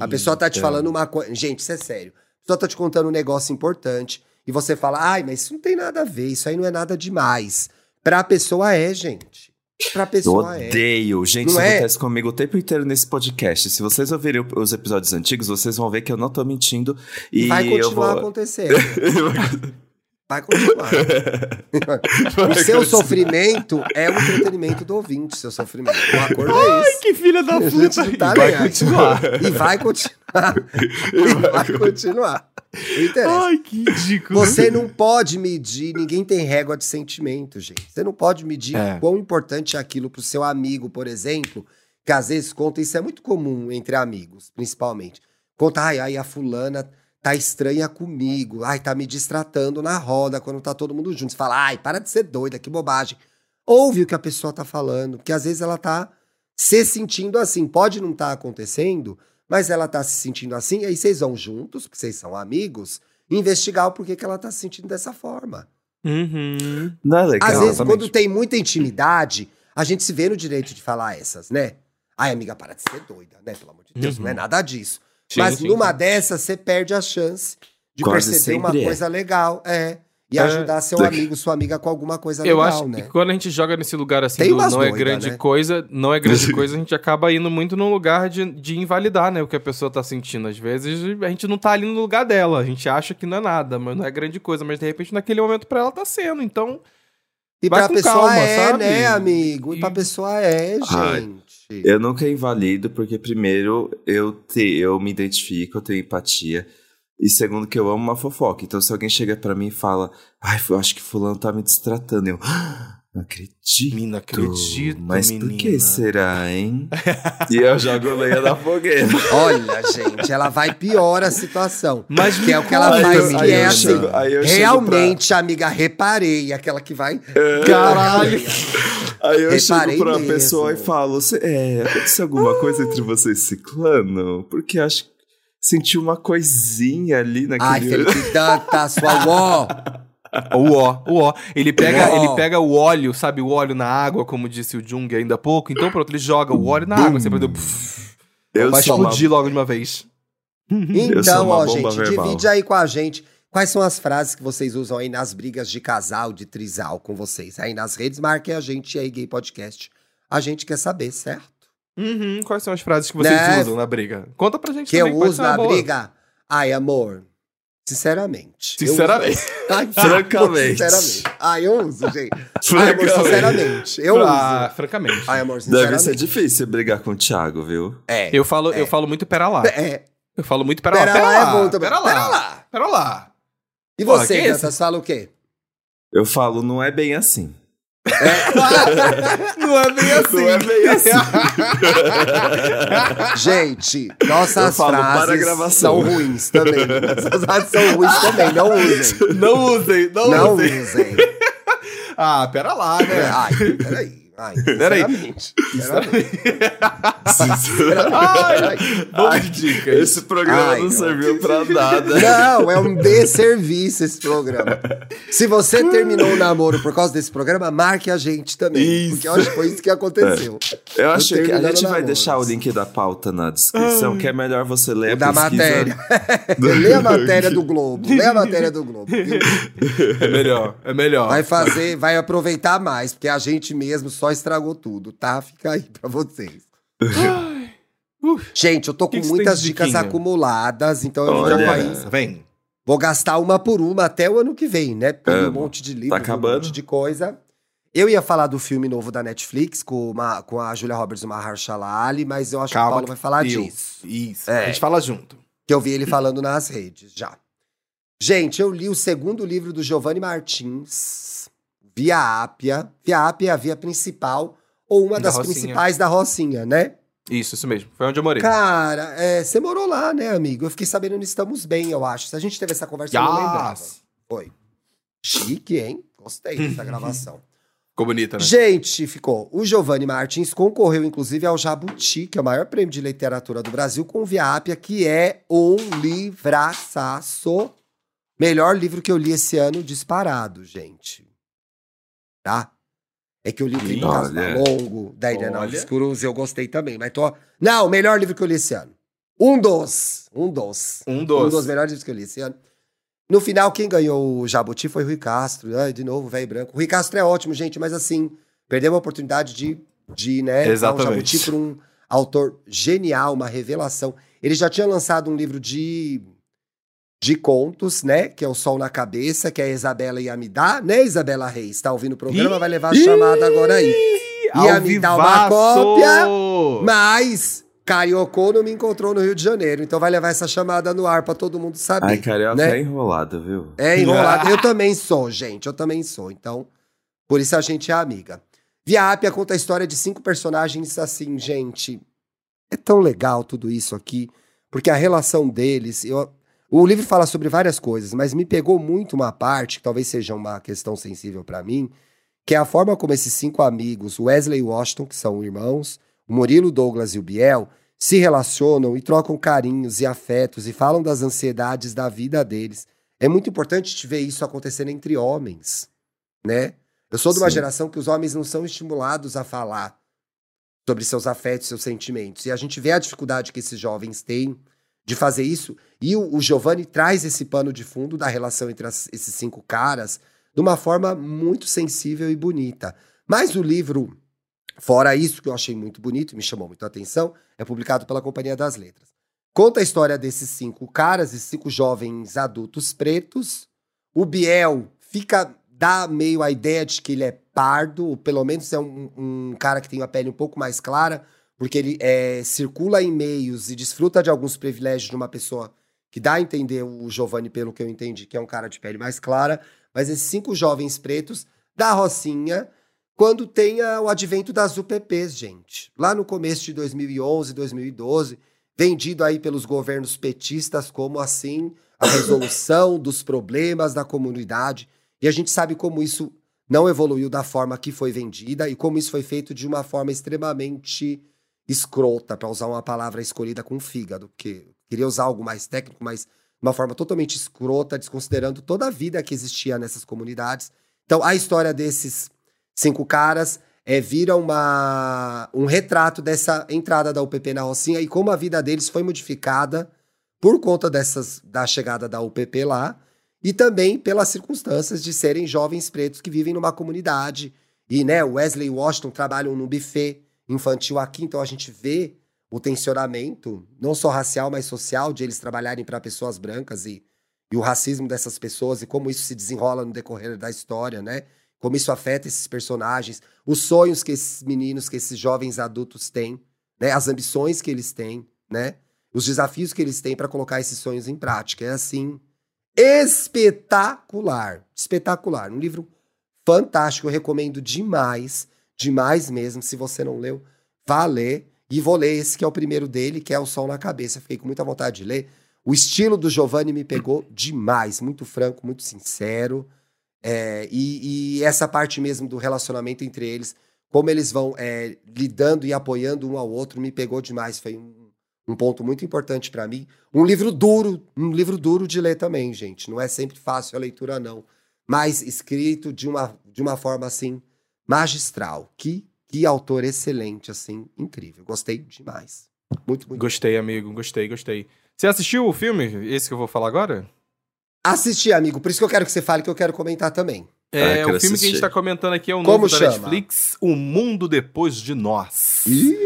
A pessoa tá te falando uma coisa. Gente, isso é sério. A pessoa tá te contando um negócio importante e você fala, ai, mas isso não tem nada a ver, isso aí não é nada demais. Pra pessoa é, gente. Pra Eu pessoa é. odeio. Gente, Não isso é? acontece comigo o tempo inteiro nesse podcast. Se vocês ouvirem os episódios antigos, vocês vão ver que eu não tô mentindo. E Vai eu continuar vou. acontecendo. Vai continuar. o seu sofrimento é o entretenimento do ouvinte, seu sofrimento. O acordo é esse. Que filha da puta. tá vai continuar. E vai continuar. E vai continuar. Não interessa. Ai, que ridículo. Você não pode medir, ninguém tem régua de sentimento, gente. Você não pode medir É. quão importante é aquilo pro seu amigo, por exemplo, que às vezes conta, isso é muito comum entre amigos, principalmente. Conta, ai, ai, a fulana tá estranha comigo, ai, tá me distratando na roda quando tá todo mundo junto. Você fala, ai, para de ser doida, que bobagem. Ouve o que a pessoa tá falando, porque às vezes ela tá se sentindo assim. Pode não estar acontecendo, mas ela tá se sentindo assim, aí vocês vão juntos, porque vocês são amigos, investigar o porquê que ela tá se sentindo dessa forma. Uhum. Não é legal. Às vezes, exatamente. quando tem muita intimidade, a gente se vê no direito de falar essas, né? Ai, amiga, para de ser doida, né? Pelo amor de Deus, Uhum. não é nada disso. Sim, Mas sim, numa sim. dessas, você perde a chance de Quase perceber uma é. coisa legal. É. E É. ajudar seu amigo, sua amiga com alguma coisa Eu legal, acho né? que quando a gente joga nesse lugar assim, do não é doidas, grande né? coisa, não é grande coisa, a gente acaba indo muito num lugar de, de invalidar, né, o que a pessoa tá sentindo. Às vezes a gente não tá ali no lugar dela, a gente acha que não é nada, mas não é grande coisa, mas de repente naquele momento pra ela tá sendo. Então, E Vai pra pessoa calma, é, sabe? né, amigo? E pra E- pessoa é, Ai, Eu nunca invalido, porque primeiro eu, te, eu me identifico, eu tenho empatia. E segundo que eu amo uma fofoca. Então se alguém chega pra mim e fala, ai, eu acho que fulano tá me destratando, eu "Ah, não acredito. menina, acredito, Mas menina. por que será, hein? e eu jogo lenha na fogueira. Olha, gente, ela vai pior a situação. Mas Que é o que ela Aí faz, eu- que aí é eu assim. chego- aí eu chego realmente, amiga, reparei. Aquela que vai. Caralho. Aí eu Reparei chego pra mesmo. pessoa e falo, "Cê- é, aconteceu alguma coisa entre você e esse ciclano? Porque acho que senti uma coisinha ali naquele... Ai, Felipe Dantas, sua uó. O ó, o ó. Ele pega, ele pega o óleo, sabe, o óleo na água, como disse o Jung ainda há pouco. Então, pronto, ele joga o óleo na água, assim, pra Eu vai sou uma- explodir logo de uma vez. Eu Então, uma ó, gente, verbal. divide aí com a gente quais são as frases que vocês usam aí nas brigas de casal, de trisal com vocês. Aí nas redes, marquem a gente aí, Gay Podcast. A gente quer saber, certo? Uhum, Quais são as frases que vocês Né? usam na briga? Conta pra gente Que também. eu pode uso na boa. briga. Ai, amor. Sinceramente. Sinceramente. Ai, Francamente. Sinceramente. Ai, eu uso, gente. Ai, amor, Francamente. sinceramente. Eu Ah, uso. francamente. Ai, amor, sinceramente. Deve ser difícil brigar com o Thiago, viu? É. Eu falo, eu falo muito pera lá. É. Eu falo muito pera, Pera lá. lá é bom também. Pera lá. Pera lá. Pera lá. E você, isso? Dantas, fala o quê? Eu falo, não é bem assim. Não é bem assim. Não é bem assim. Gente, nossas falo, frases gravação. são ruins também. Nossas frases são ruins também, não usem. Não usem, não, Não usem. usem. Ah, pera lá, né? Ai, peraí. Ai, Peraí. sinceramente. Sinceramente. Ai, dica. Esse programa Ai, não não. serviu pra nada. Não, é um desserviço esse programa. Se você terminou o namoro por causa desse programa, marque a gente também. Isso. Porque eu acho que foi isso que aconteceu. Eu acho que a gente vai deixar o link da pauta na descrição, que é melhor você ler O a da pesquisa. matéria. Lê a matéria do Globo. Lê a matéria do Globo. viu? É melhor, é melhor. Vai fazer, vai aproveitar mais, porque a gente mesmo só estragou tudo, tá? Fica aí pra vocês. Gente, eu tô com muitas dicas diquinha? acumuladas, então eu Olha. vou, conheço. Vem. vou gastar uma por uma até o ano que vem, né? Tem um monte de livro, Tá um monte de coisa. Eu ia falar do filme novo da Netflix com, uma, com a Julia Roberts e o Mahershala Ali, mas eu acho que o Paulo vai falar disso. Isso. É. A gente fala junto. Que eu vi ele falando nas redes já. Gente, eu li o segundo livro do Giovanni Martins, Via Ápia. Via Ápia é a via principal, ou uma Da das Rocinha. principais da Rocinha, né? Isso, isso mesmo. Foi onde eu morei. Cara, é, você morou lá, né, amigo? Eu fiquei sabendo no Estamos Bem, eu acho. Se a gente teve essa conversa, eu não lembrava. Foi. Chique, hein? Gostei dessa gravação. Ficou bonita, né? Gente, ficou. O Giovanni Martins concorreu, inclusive, ao Jabuti, que é o maior prêmio de literatura do Brasil, com Via Ápia, que é um livraçaço. Melhor livro que eu li esse ano, disparado, gente. Tá? É que eu li Olha. Longo, da Irene Cruz, eu gostei também. Mas tô... Não, o melhor livro que eu li esse ano. Um dos. Um dos. Um Um dos. dos melhores livros que eu li esse ano. No final, quem ganhou o Jabuti foi o Rui Castro. Ai, de novo, velho branco. O Rui Castro é ótimo, gente, mas assim, perdeu a oportunidade de, de né, dar um Exatamente. Jabuti para um autor genial, uma revelação. Ele já tinha lançado um livro de, de contos, né? Que é O Sol na Cabeça, que é a Isabela Iamidá, né, Isabela Reis? Tá ouvindo o programa? Vai levar a chamada agora aí. Ia me dar uma cópia, Mas Cariocô não me encontrou no Rio de Janeiro, então vai levar essa chamada no ar pra todo mundo saber. Ai, carioca né? é enrolado, viu? É enrolado. Eu também sou, gente. Eu também sou. Então, por isso a gente é amiga. Via Ápia conta a história de cinco personagens assim, gente. É tão legal tudo isso aqui, porque a relação deles. Eu, o livro fala sobre várias coisas, mas me pegou muito uma parte, que talvez seja uma questão sensível pra mim, que é a forma como esses cinco amigos, Wesley e Washington, que são irmãos, o Murilo, Douglas e o Biel, se relacionam e trocam carinhos e afetos e falam das ansiedades da vida deles. É muito importante te ver isso acontecendo entre homens, né? Eu sou de uma Sim. geração que os homens não são estimulados a falar sobre seus afetos, seus sentimentos. E a gente vê a dificuldade que esses jovens têm de fazer isso. E o, o Giovanni traz esse pano de fundo da relação entre as- esses cinco caras de uma forma muito sensível e bonita. Mas o livro, fora isso que eu achei muito bonito, me chamou muito a atenção, é publicado pela Companhia das Letras. Conta a história desses cinco caras, esses cinco jovens adultos pretos. O Biel fica dá meio a ideia de que ele é pardo, ou pelo menos é um, um cara que tem a pele um pouco mais clara, porque ele é, circula em meios e desfruta de alguns privilégios de uma pessoa que dá a entender o Giovanni, pelo que eu entendi, que é um cara de pele mais clara. Mas esses cinco jovens pretos da Rocinha, quando tem a- o advento das UPPs, gente. Lá no começo de 2011, 2012, vendido aí pelos governos petistas como assim a resolução dos problemas da comunidade. E a gente sabe como isso não evoluiu da forma que foi vendida e como isso foi feito de uma forma extremamente escrota, para usar uma palavra escolhida com fígado, porque queria usar algo mais técnico, mas uma forma totalmente escrota, desconsiderando toda a vida que existia nessas comunidades. Então, a história desses cinco caras é, vira uma, um retrato dessa entrada da UPP na Rocinha e como a vida deles foi modificada por conta dessas, da chegada da UPP lá e também pelas circunstâncias de serem jovens pretos que vivem numa comunidade. E né, Wesley e Washington trabalham no buffet infantil aqui, então a gente vê o tensionamento, não só racial, mas social, de eles trabalharem para pessoas brancas e, e o racismo dessas pessoas e como isso se desenrola no decorrer da história, né? Como isso afeta esses personagens, os sonhos que esses meninos, que esses jovens adultos têm, né? As ambições que eles têm, né? Os desafios que eles têm para colocar esses sonhos em prática. É assim, espetacular. Espetacular. Um livro fantástico, eu recomendo demais, demais mesmo. Se você não leu, vá ler. E vou ler esse que é o primeiro dele, que é O Sol na Cabeça. Fiquei com muita vontade de ler. O estilo do Giovanni me pegou demais, muito franco, muito sincero. É, e, e, essa parte mesmo do relacionamento entre eles, como eles vão é, lidando e apoiando um ao outro, me pegou demais. Foi um, um ponto muito importante para mim. Um livro duro, um livro duro de ler também, gente. Não é sempre fácil a leitura, não. Mas escrito de uma, de uma forma assim magistral. Que que autor excelente, assim, incrível. Gostei demais. Muito, muito. Gostei, amigo. Gostei, gostei. Você assistiu o filme, esse que eu vou falar agora? Assisti, amigo. Por isso que eu quero que você fale, que eu quero comentar também. É, ah, o filme assistir. que a gente tá comentando aqui é o novo da chama? Netflix, O Mundo Depois de Nós. Ih?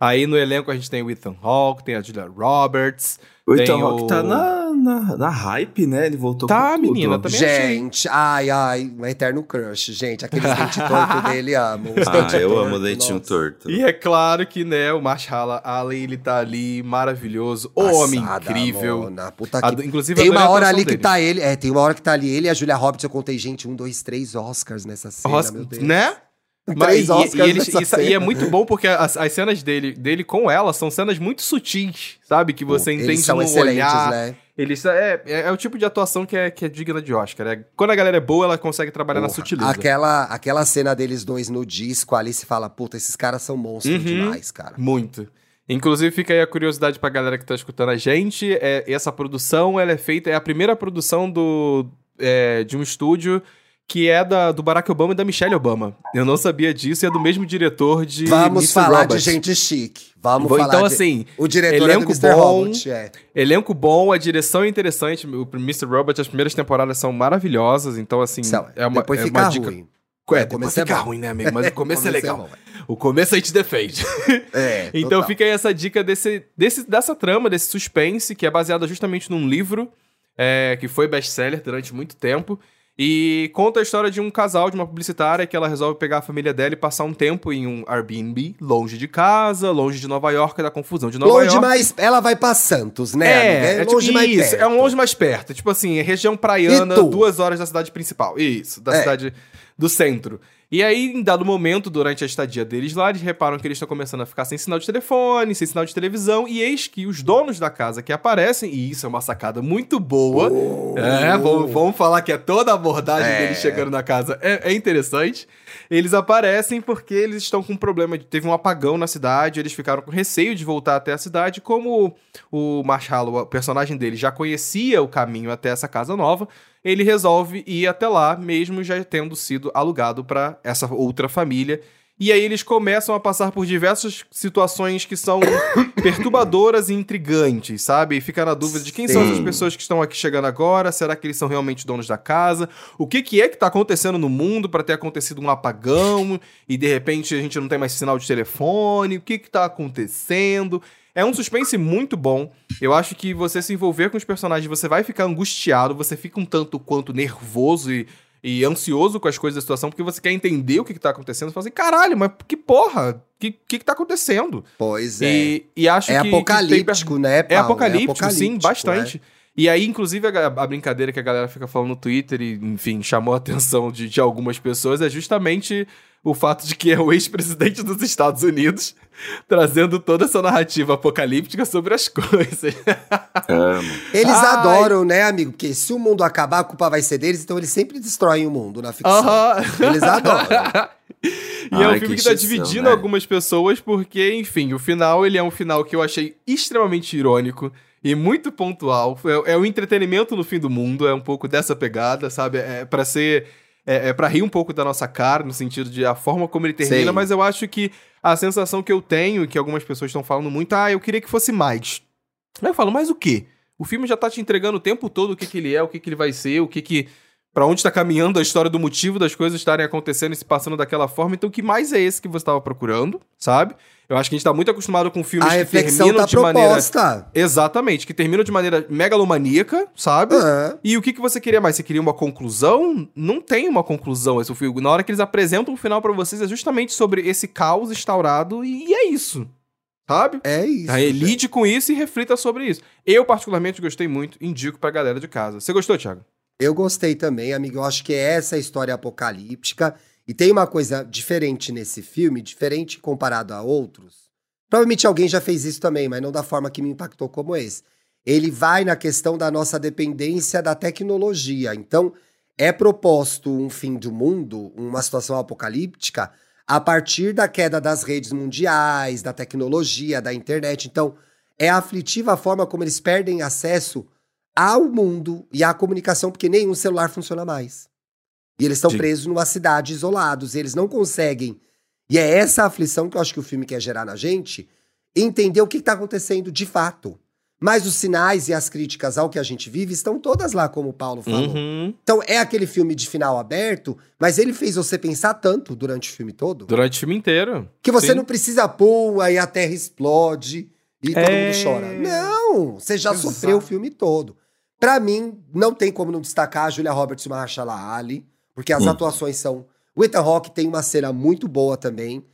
Aí no elenco a gente tem o Ethan Hawke, tem a Julia Roberts, o Ethan Hawke tá na, na, na, hype, né? Ele voltou tá, com menina, também Gente, achei. ai, ai, um eterno crush, gente. Aqueles dentes tortos dele, amo. ah, eu torto, amo o dentinho torto. E é claro que, né, o Marshala Ali, ele tá ali, maravilhoso. O homem incrível. Mona, puta que... A, inclusive, tem uma hora ali dele. que tá ele, é, tem uma hora que tá ali ele e a Julia Roberts, eu contei, gente, um, dois, três Oscars nessa cena, Os... meu Deus. Né? Três Oscars e, e, eles, isso, e, é muito bom porque as, as, cenas dele, dele com ela são cenas muito sutis, sabe? Que você Pô, entende no olhar. Né? Eles, é, é, é, o tipo de atuação que é, que é digna de Oscar. É, quando a galera é boa, ela consegue trabalhar Porra, na sutileza. Aquela, aquela cena deles dois no disco ali, se fala, puta, esses caras são monstros uhum, demais, cara. Muito. Inclusive, fica aí a curiosidade pra galera que tá escutando a gente. É, essa produção, ela é feita, é a primeira produção do, é, de um estúdio que é da, do Barack Obama e da Michelle Obama. Eu não sabia disso e é do mesmo diretor de Vamos Mr. falar Robot. de gente chique. Vamos falar Então, assim, o diretor elenco é bom, Robot, é. elenco bom, a direção é interessante. O Mr. Robot, as primeiras temporadas são maravilhosas, então, assim, é uma, depois é fica uma dica... ruim. É, depois fica é ruim, né, amigo? Mas o começo é legal. É o começo a gente defende. É, então total. fica aí essa dica desse, desse, dessa trama, desse suspense, que é baseada justamente num livro é, que foi best-seller durante muito tempo e conta a história de um casal, de uma publicitária, que ela resolve pegar a família dela e passar um tempo em um Airbnb, longe de casa, longe de Nova York, da confusão de Nova longe York. mais. Ela vai pra Santos, né? É, é, é longe tipo, mais isso, perto. É um longe mais perto. Tipo assim, região praiana, duas horas da cidade principal. Isso, da é. cidade do centro. E aí, em dado momento, durante a estadia deles lá, eles reparam que eles estão começando a ficar sem sinal de telefone, sem sinal de televisão, e eis que os donos da casa que aparecem, e isso é uma sacada muito boa, oh. é, vamos, vamos, falar que é toda a abordagem é. deles chegando na casa é, é, interessante. Eles aparecem porque eles estão com um problema, teve um apagão na cidade, eles ficaram com receio de voltar até a cidade, como o Marshall, o personagem dele, já conhecia o caminho até essa casa nova, ele resolve ir até lá, mesmo já tendo sido alugado para essa outra família. E aí eles começam a passar por diversas situações que são perturbadoras e intrigantes, sabe? E fica na dúvida de quem Sim. são essas pessoas que estão aqui chegando agora, será que eles são realmente donos da casa? O que, que é que está acontecendo no mundo para ter acontecido um apagão e de repente a gente não tem mais sinal de telefone? O que que tá acontecendo? É um suspense muito bom. Eu acho que você se envolver com os personagens, você vai ficar angustiado, você fica um tanto quanto nervoso e, e ansioso com as coisas da situação, porque você quer entender o que, que tá acontecendo. Você fala assim, caralho, mas que porra? O que, que, que tá acontecendo? Pois é. E, e acho é que. Apocalíptico, que tem... né, Paulo? É apocalíptico, é apocalíptico, sim, bastante. É. E aí, inclusive, a, a, brincadeira que a galera fica falando no Twitter e, enfim, chamou a atenção de, de algumas pessoas é justamente o fato de que é o ex-presidente dos Estados Unidos trazendo toda essa narrativa apocalíptica sobre as coisas. Eles Ai. adoram, né, amigo? Porque se o mundo acabar, a culpa vai ser deles, então eles sempre destroem o mundo na ficção. Uh -huh. Eles adoram. e Ai, é um filme que, que tá dividindo né? algumas pessoas, porque, enfim, o final ele é um final que eu achei extremamente irônico. e muito pontual. É, é o entretenimento no fim do mundo, é um pouco dessa pegada, sabe? É para ser. É, é para rir um pouco da nossa cara, no sentido de a forma como ele termina, Sim. mas eu acho que a sensação que eu tenho, e que algumas pessoas estão falando muito, ah, eu queria que fosse mais. Aí eu falo, mas o quê? O filme já tá te entregando o tempo todo o que, que ele é, o que, que ele vai ser, o que que. Pra onde tá caminhando a história do motivo das coisas estarem acontecendo e se passando daquela forma. Então, o que mais é esse que você tava procurando, sabe? Eu acho que a gente tá muito acostumado com filmes A que terminam tá de maneira. proposta. Exatamente, que terminam de maneira megalomaníaca, sabe? É. E o que, que você queria mais? Você queria uma conclusão? Não tem uma conclusão esse filme. Na hora que eles apresentam o final pra vocês, é justamente sobre esse caos instaurado e é isso. Sabe? É isso. Aí lide com isso e reflita sobre isso. Eu, particularmente, gostei muito, indico pra galera de casa. Você gostou, Thiago? Eu gostei também, amigo. Eu acho que é essa história apocalíptica. E tem uma coisa diferente nesse filme, diferente comparado a outros. Provavelmente alguém já fez isso também, mas não da forma que me impactou como esse. Ele vai na questão da nossa dependência da tecnologia. Então, é proposto um fim do mundo, uma situação apocalíptica, a partir da queda das redes mundiais, da tecnologia, da internet. Então, é aflitiva a forma como eles perdem acesso ao mundo e à comunicação, porque nenhum celular funciona mais. E eles estão presos numa cidade, isolados, e eles não conseguem. E é essa aflição que eu acho que o filme quer gerar na gente, entender o que está acontecendo de fato. Mas os sinais e as críticas ao que a gente vive estão todas lá, como o Paulo falou. Uhum. Então é aquele filme de final aberto, mas ele fez você pensar tanto durante o filme todo, Durante o filme inteiro. que você Sim. não precisa pum, aí a terra explode e todo É. mundo chora. Não, você já Exato. sofreu o filme todo. Pra mim, não tem como não destacar a Julia Roberts e Mahershala Ali, porque as Hum. atuações são... O Ethan Hawke tem uma cena muito boa também,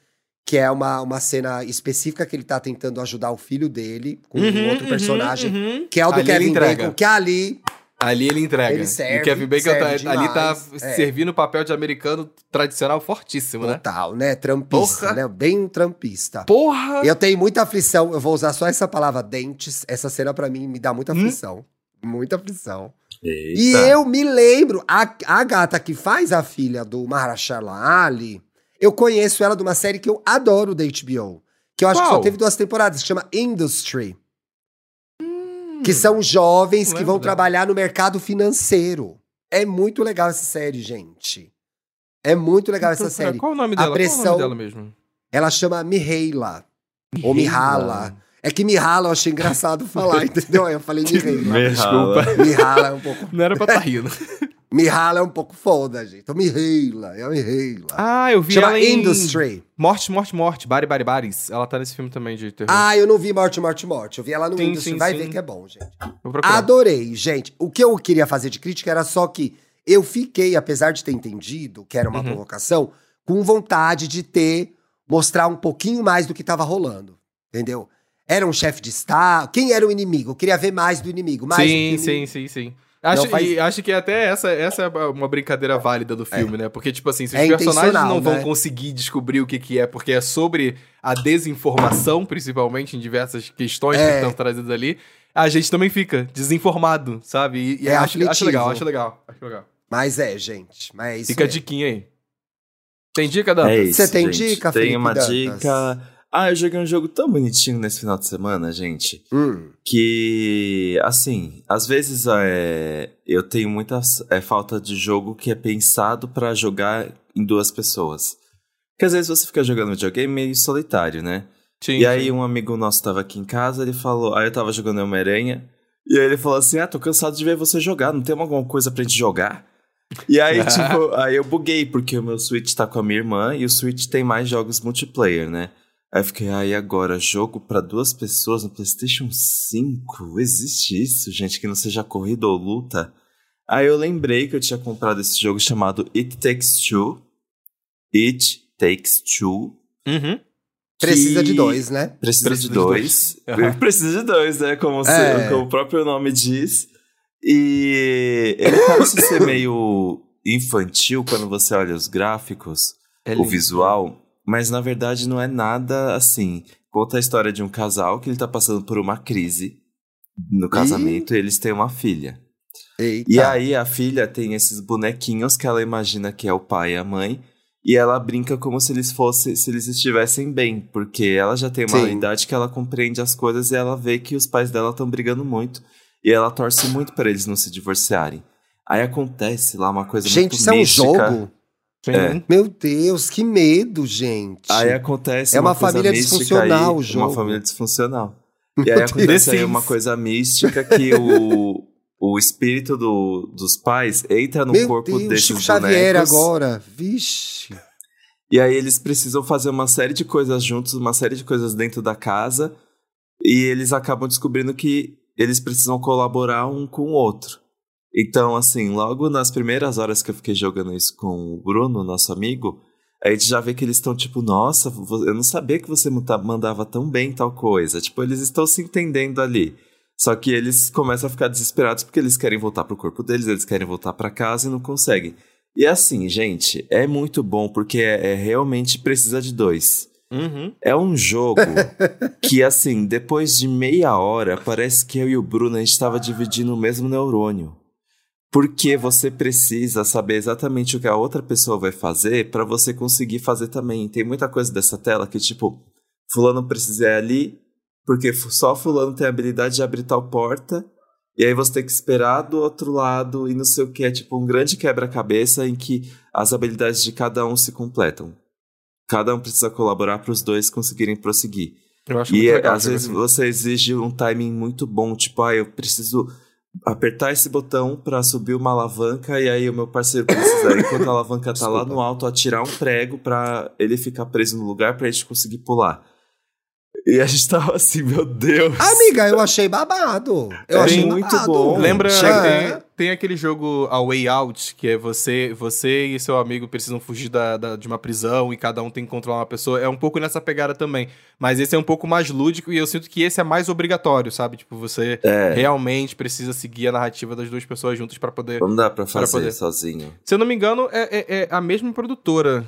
que é uma, uma cena específica que ele tá tentando ajudar o filho dele com um Uhum, outro uhum, personagem, uhum. que é o do Ali Kevin. Bacon, que ali Ali ele entrega. Ele serve, e o Kevin Bacon tá- ali tá. É. servindo o papel de americano tradicional fortíssimo, né? total, né? Trampista, Porra. né? Bem trampista. Porra! Eu tenho muita aflição, eu vou usar só essa palavra dentes. Essa cena pra mim me dá muita Hum? aflição. Muita aflição. Eita. E eu me lembro, a, a gata que faz a filha do Mahershala Ali, eu conheço ela de uma série que eu adoro da HBO. Que eu acho que Qual? só teve duas temporadas, que chama Industry. Que são jovens que vão trabalhar no mercado financeiro. É muito legal essa série, gente. É muito legal essa série. Qual o nome A dela? Qual o pressão- nome dela mesmo? Ela chama Mihaela. Ou Mihala. É que Mihala eu achei engraçado falar, entendeu? Aí eu falei Mihaela. Desculpa. Mihala é um pouco. Não era pra estar rindo. Mihala é um pouco foda, gente. Então Mihaela, é a Mihaela. Ah, eu vi chama ela em... Industry. Morte, Morte, Morte. Bari, Bari, Baris. Ela tá nesse filme também de terror. Ah, eu não vi Morte, Morte, Morte. Eu vi ela no Sim, Industry. sim, Vai sim. ver que é bom, gente. Vou procurar. Adorei, gente. O que eu queria fazer de crítica era só que eu fiquei, apesar de ter entendido que era uma Uhum. provocação, com vontade de ter, mostrar um pouquinho mais do que tava rolando. Entendeu? Era um chefe de Estado. Quem era o inimigo? Eu queria ver mais do inimigo. Mais sim, do que o sim, sim, sim. Acho, faz- e acho que até essa, essa é uma brincadeira válida do filme, né? Porque, tipo assim, se os É personagens não vão né? conseguir descobrir o que, que é, porque é sobre a desinformação, principalmente em diversas questões que É. estão trazidas ali, a gente também fica desinformado, sabe? E, e É acho, acho legal, acho legal, acho legal. Mas é, gente. Mas é Fica a diquinha aí. Tem dica, Dan? É isso, Você tem gente. dica, Tem Felipe uma Dantas? dica. Ah, eu joguei um jogo tão bonitinho nesse final de semana, gente. Hum, Que, assim, às vezes é, eu tenho muita é, falta de jogo que é pensado pra jogar em duas pessoas. Porque às vezes você fica jogando videogame meio solitário, né? Sim, e aí sim. um amigo nosso tava aqui em casa, ele falou, aí eu tava jogando Homem-Aranha, e aí ele falou assim, ah, tô cansado de ver você jogar, não tem alguma coisa pra gente jogar? E aí, tipo, aí eu buguei, porque o meu Switch tá com a minha irmã, e o Switch tem mais jogos multiplayer, né? Aí eu fiquei, aí agora, jogo pra duas pessoas no PlayStation 5? Existe isso, gente, que não seja corrida ou luta? Aí eu lembrei que eu tinha comprado esse jogo chamado It Takes Two. It Takes Two. Uhum. precisa de dois, né? Precisa, Precisa de de dois. Aham. Precisa de dois, né? Como, se- É. como o próprio nome diz. E ele parece ser meio infantil quando você olha os gráficos, É o visual, mas na verdade não é nada assim. Conta a história de um casal que ele tá passando por uma crise no casamento e eles têm uma filha. Eita. E aí a filha tem esses bonequinhos que ela imagina que é o pai e a mãe. E ela brinca como se eles fossem, se eles estivessem bem, porque ela já tem uma Sim. idade que ela compreende as coisas e ela vê que os pais dela estão brigando muito. E ela torce muito para eles não se divorciarem. Aí acontece lá uma coisa Gente, muito isso é um mística. jogo? Sim. É. Meu Deus, que medo, gente. Aí acontece É uma coisa família disfuncional aí, o jogo. Uma família disfuncional. E aí acontece aí uma Sims. coisa mística que o, o espírito do, dos pais entra no Meu corpo Deus, desses Chico Xavier bonecos. agora. Vixe. E aí eles precisam fazer uma série de coisas juntos, uma série de coisas dentro da casa. E eles acabam descobrindo que eles precisam colaborar um com o outro. Então, assim, logo nas primeiras horas que eu fiquei jogando isso com o Bruno, nosso amigo, a gente já vê que eles estão tipo, nossa, eu não sabia que você mandava tão bem tal coisa. Tipo, eles estão se entendendo ali. Só que eles começam a ficar desesperados porque eles querem voltar pro corpo deles, eles querem voltar pra casa e não conseguem. E assim, gente, é muito bom porque é, é realmente precisa de dois. Uhum. É um jogo que, assim, depois de meia hora, parece que eu e o Bruno a gente estava dividindo o mesmo neurônio. Porque você precisa saber exatamente o que a outra pessoa vai fazer para você conseguir fazer também. Tem muita coisa dessa tela que, tipo, Fulano precisa ir ali, porque só Fulano tem a habilidade de abrir tal porta, e aí você tem que esperar do outro lado e não sei o que. É tipo um grande quebra-cabeça em que as habilidades de cada um se completam. Cada um precisa colaborar para os dois conseguirem prosseguir. Eu acho E muito é, legal. às vezes assim. você exige um timing muito bom, tipo, ah, eu preciso apertar esse botão para subir uma alavanca e aí o meu parceiro precisa, enquanto a alavanca tá lá Desculpa. no alto, atirar um prego para ele ficar preso no lugar pra gente conseguir pular. E a gente tava assim, meu Deus. Amiga, eu achei babado. Eu É achei muito babado. bom. Lembra, Chega- tem, aquele jogo A Way Out, que é você você e seu amigo precisam fugir da, da- de uma prisão e cada um tem que controlar uma pessoa. É um pouco nessa pegada também. Mas esse é um pouco mais lúdico e eu sinto que esse é mais obrigatório, sabe? Tipo, você É, realmente precisa seguir a narrativa das duas pessoas juntas pra poder. não dá pra fazer poder. sozinho. Se eu não me engano, é, é- é a mesma produtora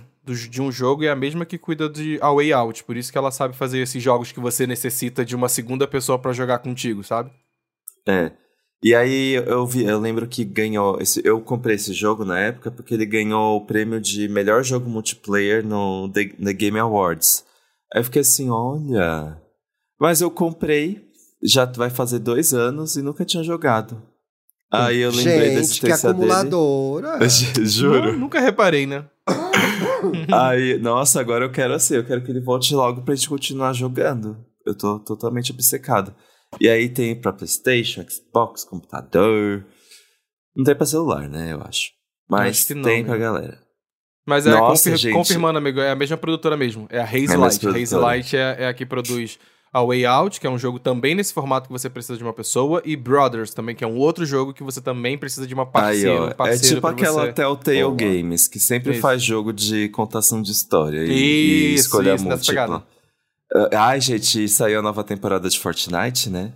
de um jogo e é a mesma que cuida de A Way Out. Por isso que ela sabe fazer esses jogos que você necessita de uma segunda pessoa pra jogar contigo, sabe? É. E aí eu vi, eu lembro que ganhou. Esse, eu comprei esse jogo na época porque ele ganhou o prêmio de melhor jogo multiplayer no The, The Game Awards. Aí eu fiquei assim, olha. Mas eu comprei, já vai fazer dois anos e nunca tinha jogado. Aí eu lembrei da Gente, que existência dele. acumuladora. Juro. Nu- Nunca reparei, né? Aí, nossa, agora eu quero assim, eu quero que ele volte logo pra gente continuar jogando. Eu tô totalmente obcecado. E aí tem pra Playstation, Xbox, computador. Não tem pra celular, né, eu acho. Mas Acho não, tem né? pra galera. Mas é, Nossa, confir- gente. confirmando, amigo, é a mesma produtora mesmo. É a Haze É a Light. Haze Light é, é a que produz a Way Out, que é um jogo também nesse formato que você precisa de uma pessoa, e Brothers também, que é um outro jogo que você também precisa de uma Aí, parceira, ó, um é parceiro tipo aquela você. Telltale Boa. Games, que sempre Isso. faz jogo de contação de história e, e Isso, escolha isso, nessa múltipla. Ah, Ai, gente, saiu a nova temporada de Fortnite, né?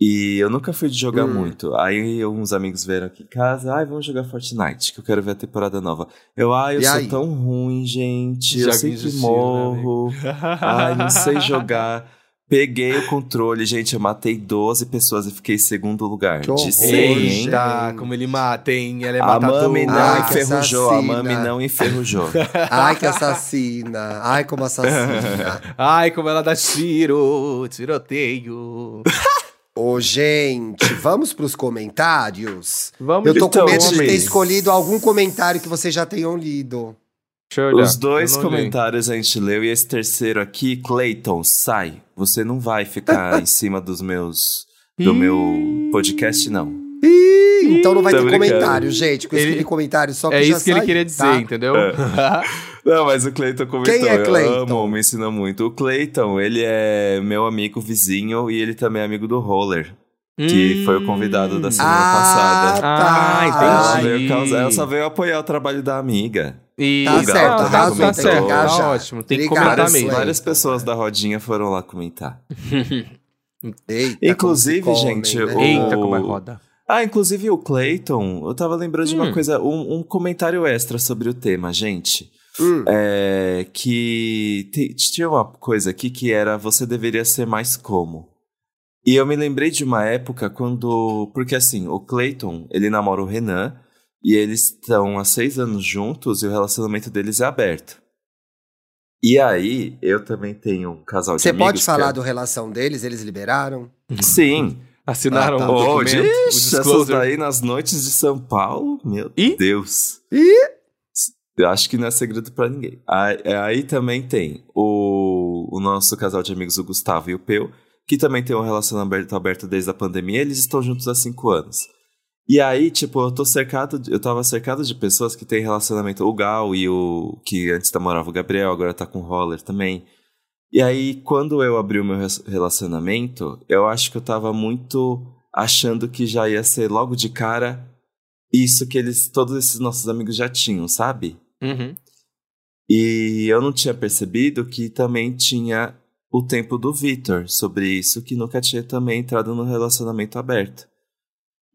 E eu nunca fui de jogar Hum. muito. Aí uns amigos vieram aqui em casa, ai, vamos jogar Fortnite, que eu quero ver a temporada nova. Eu, ai, eu E sou aí? tão ruim, gente. eu Joguinho sempre né, morro. ai, não sei jogar. Peguei o controle, gente, eu matei 12 pessoas e fiquei em segundo lugar. Que de 100, hein? Eita, gente. como ele mata, hein? Ela é A matadora. Mami não Ai, que enferrujou, a Mami não enferrujou. Ai, que assassina. Ai, como assassina. Ai, como ela dá tiro, tiroteio. Ô, gente, vamos pros comentários? Vamos Eu tô Então, com medo de ter escolhido algum comentário que vocês já tenham lido. Deixa eu olhar. Os dois Eu comentários a gente leu e esse terceiro aqui, Clayton, sai. Você não vai ficar em cima dos meus do meu podcast não. Então não vai Tô ter brincando. comentário, gente. Com Ele- esse comentário só que É já isso que ele saiu, queria dizer, tá? entendeu? Não, mas o Clayton comentou. Quem é Eu Clayton? amo, me ensina muito. O Clayton, ele é meu amigo vizinho e ele também é amigo do Roller, que foi o convidado da semana Ah, passada. tá. Ah, entendi. ela só veio apoiar o trabalho da amiga. E... Tá certo, tá, tá certo, tá Engajar. ótimo. Tem que Obrigado, comentar Várias, mesmo. Várias pessoas da rodinha foram lá comentar. Eita, Inclusive, come, gente, né? o- Eita, como é roda. Ah, inclusive o Clayton, eu tava lembrando de uma Hum. coisa, um, um comentário extra sobre o tema, gente. Hum, É que tinha uma coisa aqui que era você deveria ser mais como. E eu me lembrei de uma época quando. Porque assim, o Clayton, ele namora o Renan e eles estão há seis anos juntos e o relacionamento deles é aberto. E aí, eu também tenho um casal de Você amigos. pode falar que... do relação deles? Eles liberaram? Sim. Assinaram Ah, tá. o documento, o ixi, essas disclosure. daí nas noites de São Paulo, meu Ih? Deus. Ih! Eu acho que não é segredo pra ninguém. Aí, aí também tem o, o nosso casal de amigos, o Gustavo e o Peu, que também tem um relacionamento aberto desde a pandemia. Eles estão juntos há cinco anos. E aí, tipo, eu tô cercado, de- eu tava cercado de pessoas que têm relacionamento. O Gal e o que antes namorava o Gabriel, agora tá com o Roller também. E aí, quando eu abri o meu relacionamento, eu acho que eu tava muito achando que já ia ser logo de cara isso que eles, todos esses nossos amigos já tinham, sabe? Uhum. E eu não tinha percebido que também tinha o tempo do Vitor sobre isso, que nunca tinha também entrado no relacionamento aberto.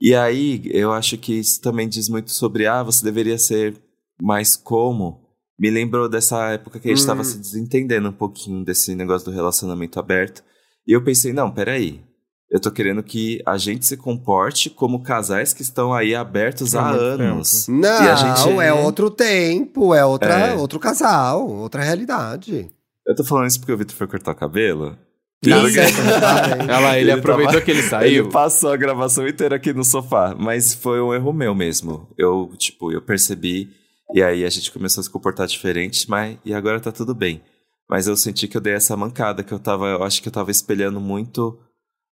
E aí, eu acho que isso também diz muito sobre, ah, você deveria ser mais como. Me lembrou dessa época que a gente Hum. estava se desentendendo um pouquinho desse negócio do relacionamento aberto. E eu pensei, não, peraí. Eu tô querendo que a gente se comporte como casais que estão aí abertos Há anos. Não, E a gente- é outro tempo, é, outra, É. outro casal, outra realidade. Eu tô falando isso porque o Vitor foi cortar o cabelo. Olha lá, ele, Ele aproveitou tava- que ele saiu. Ele passou a gravação inteira aqui no sofá, mas foi um erro meu mesmo. Eu, tipo, eu percebi e aí a gente começou a se comportar diferente, mas e agora tá tudo bem. Mas eu senti que eu dei essa mancada, que eu tava, eu acho que eu tava espelhando muito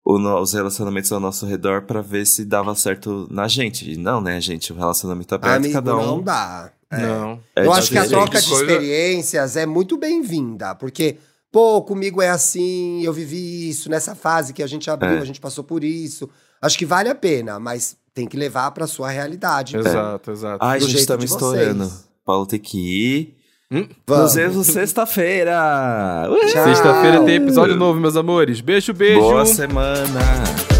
o os relacionamentos ao nosso redor pra ver se dava certo na gente. E não, né, gente, o relacionamento aberto, Amigo, cada um. não dá. É. Não. é Eu acho que a troca de Coisa- experiências é muito bem-vinda, porque, pô, comigo é assim, eu vivi isso nessa fase que a gente abriu, É. a gente passou por isso. Acho que vale a pena, mas tem que levar pra sua realidade. Exato, exato. Ai, do gente, jeito tá me estourando. Paulo tem que ir. Hum? Vamos. Nos vemos sexta-feira! Sexta-feira tem episódio novo, meus amores. Beijo, beijo. Boa semana!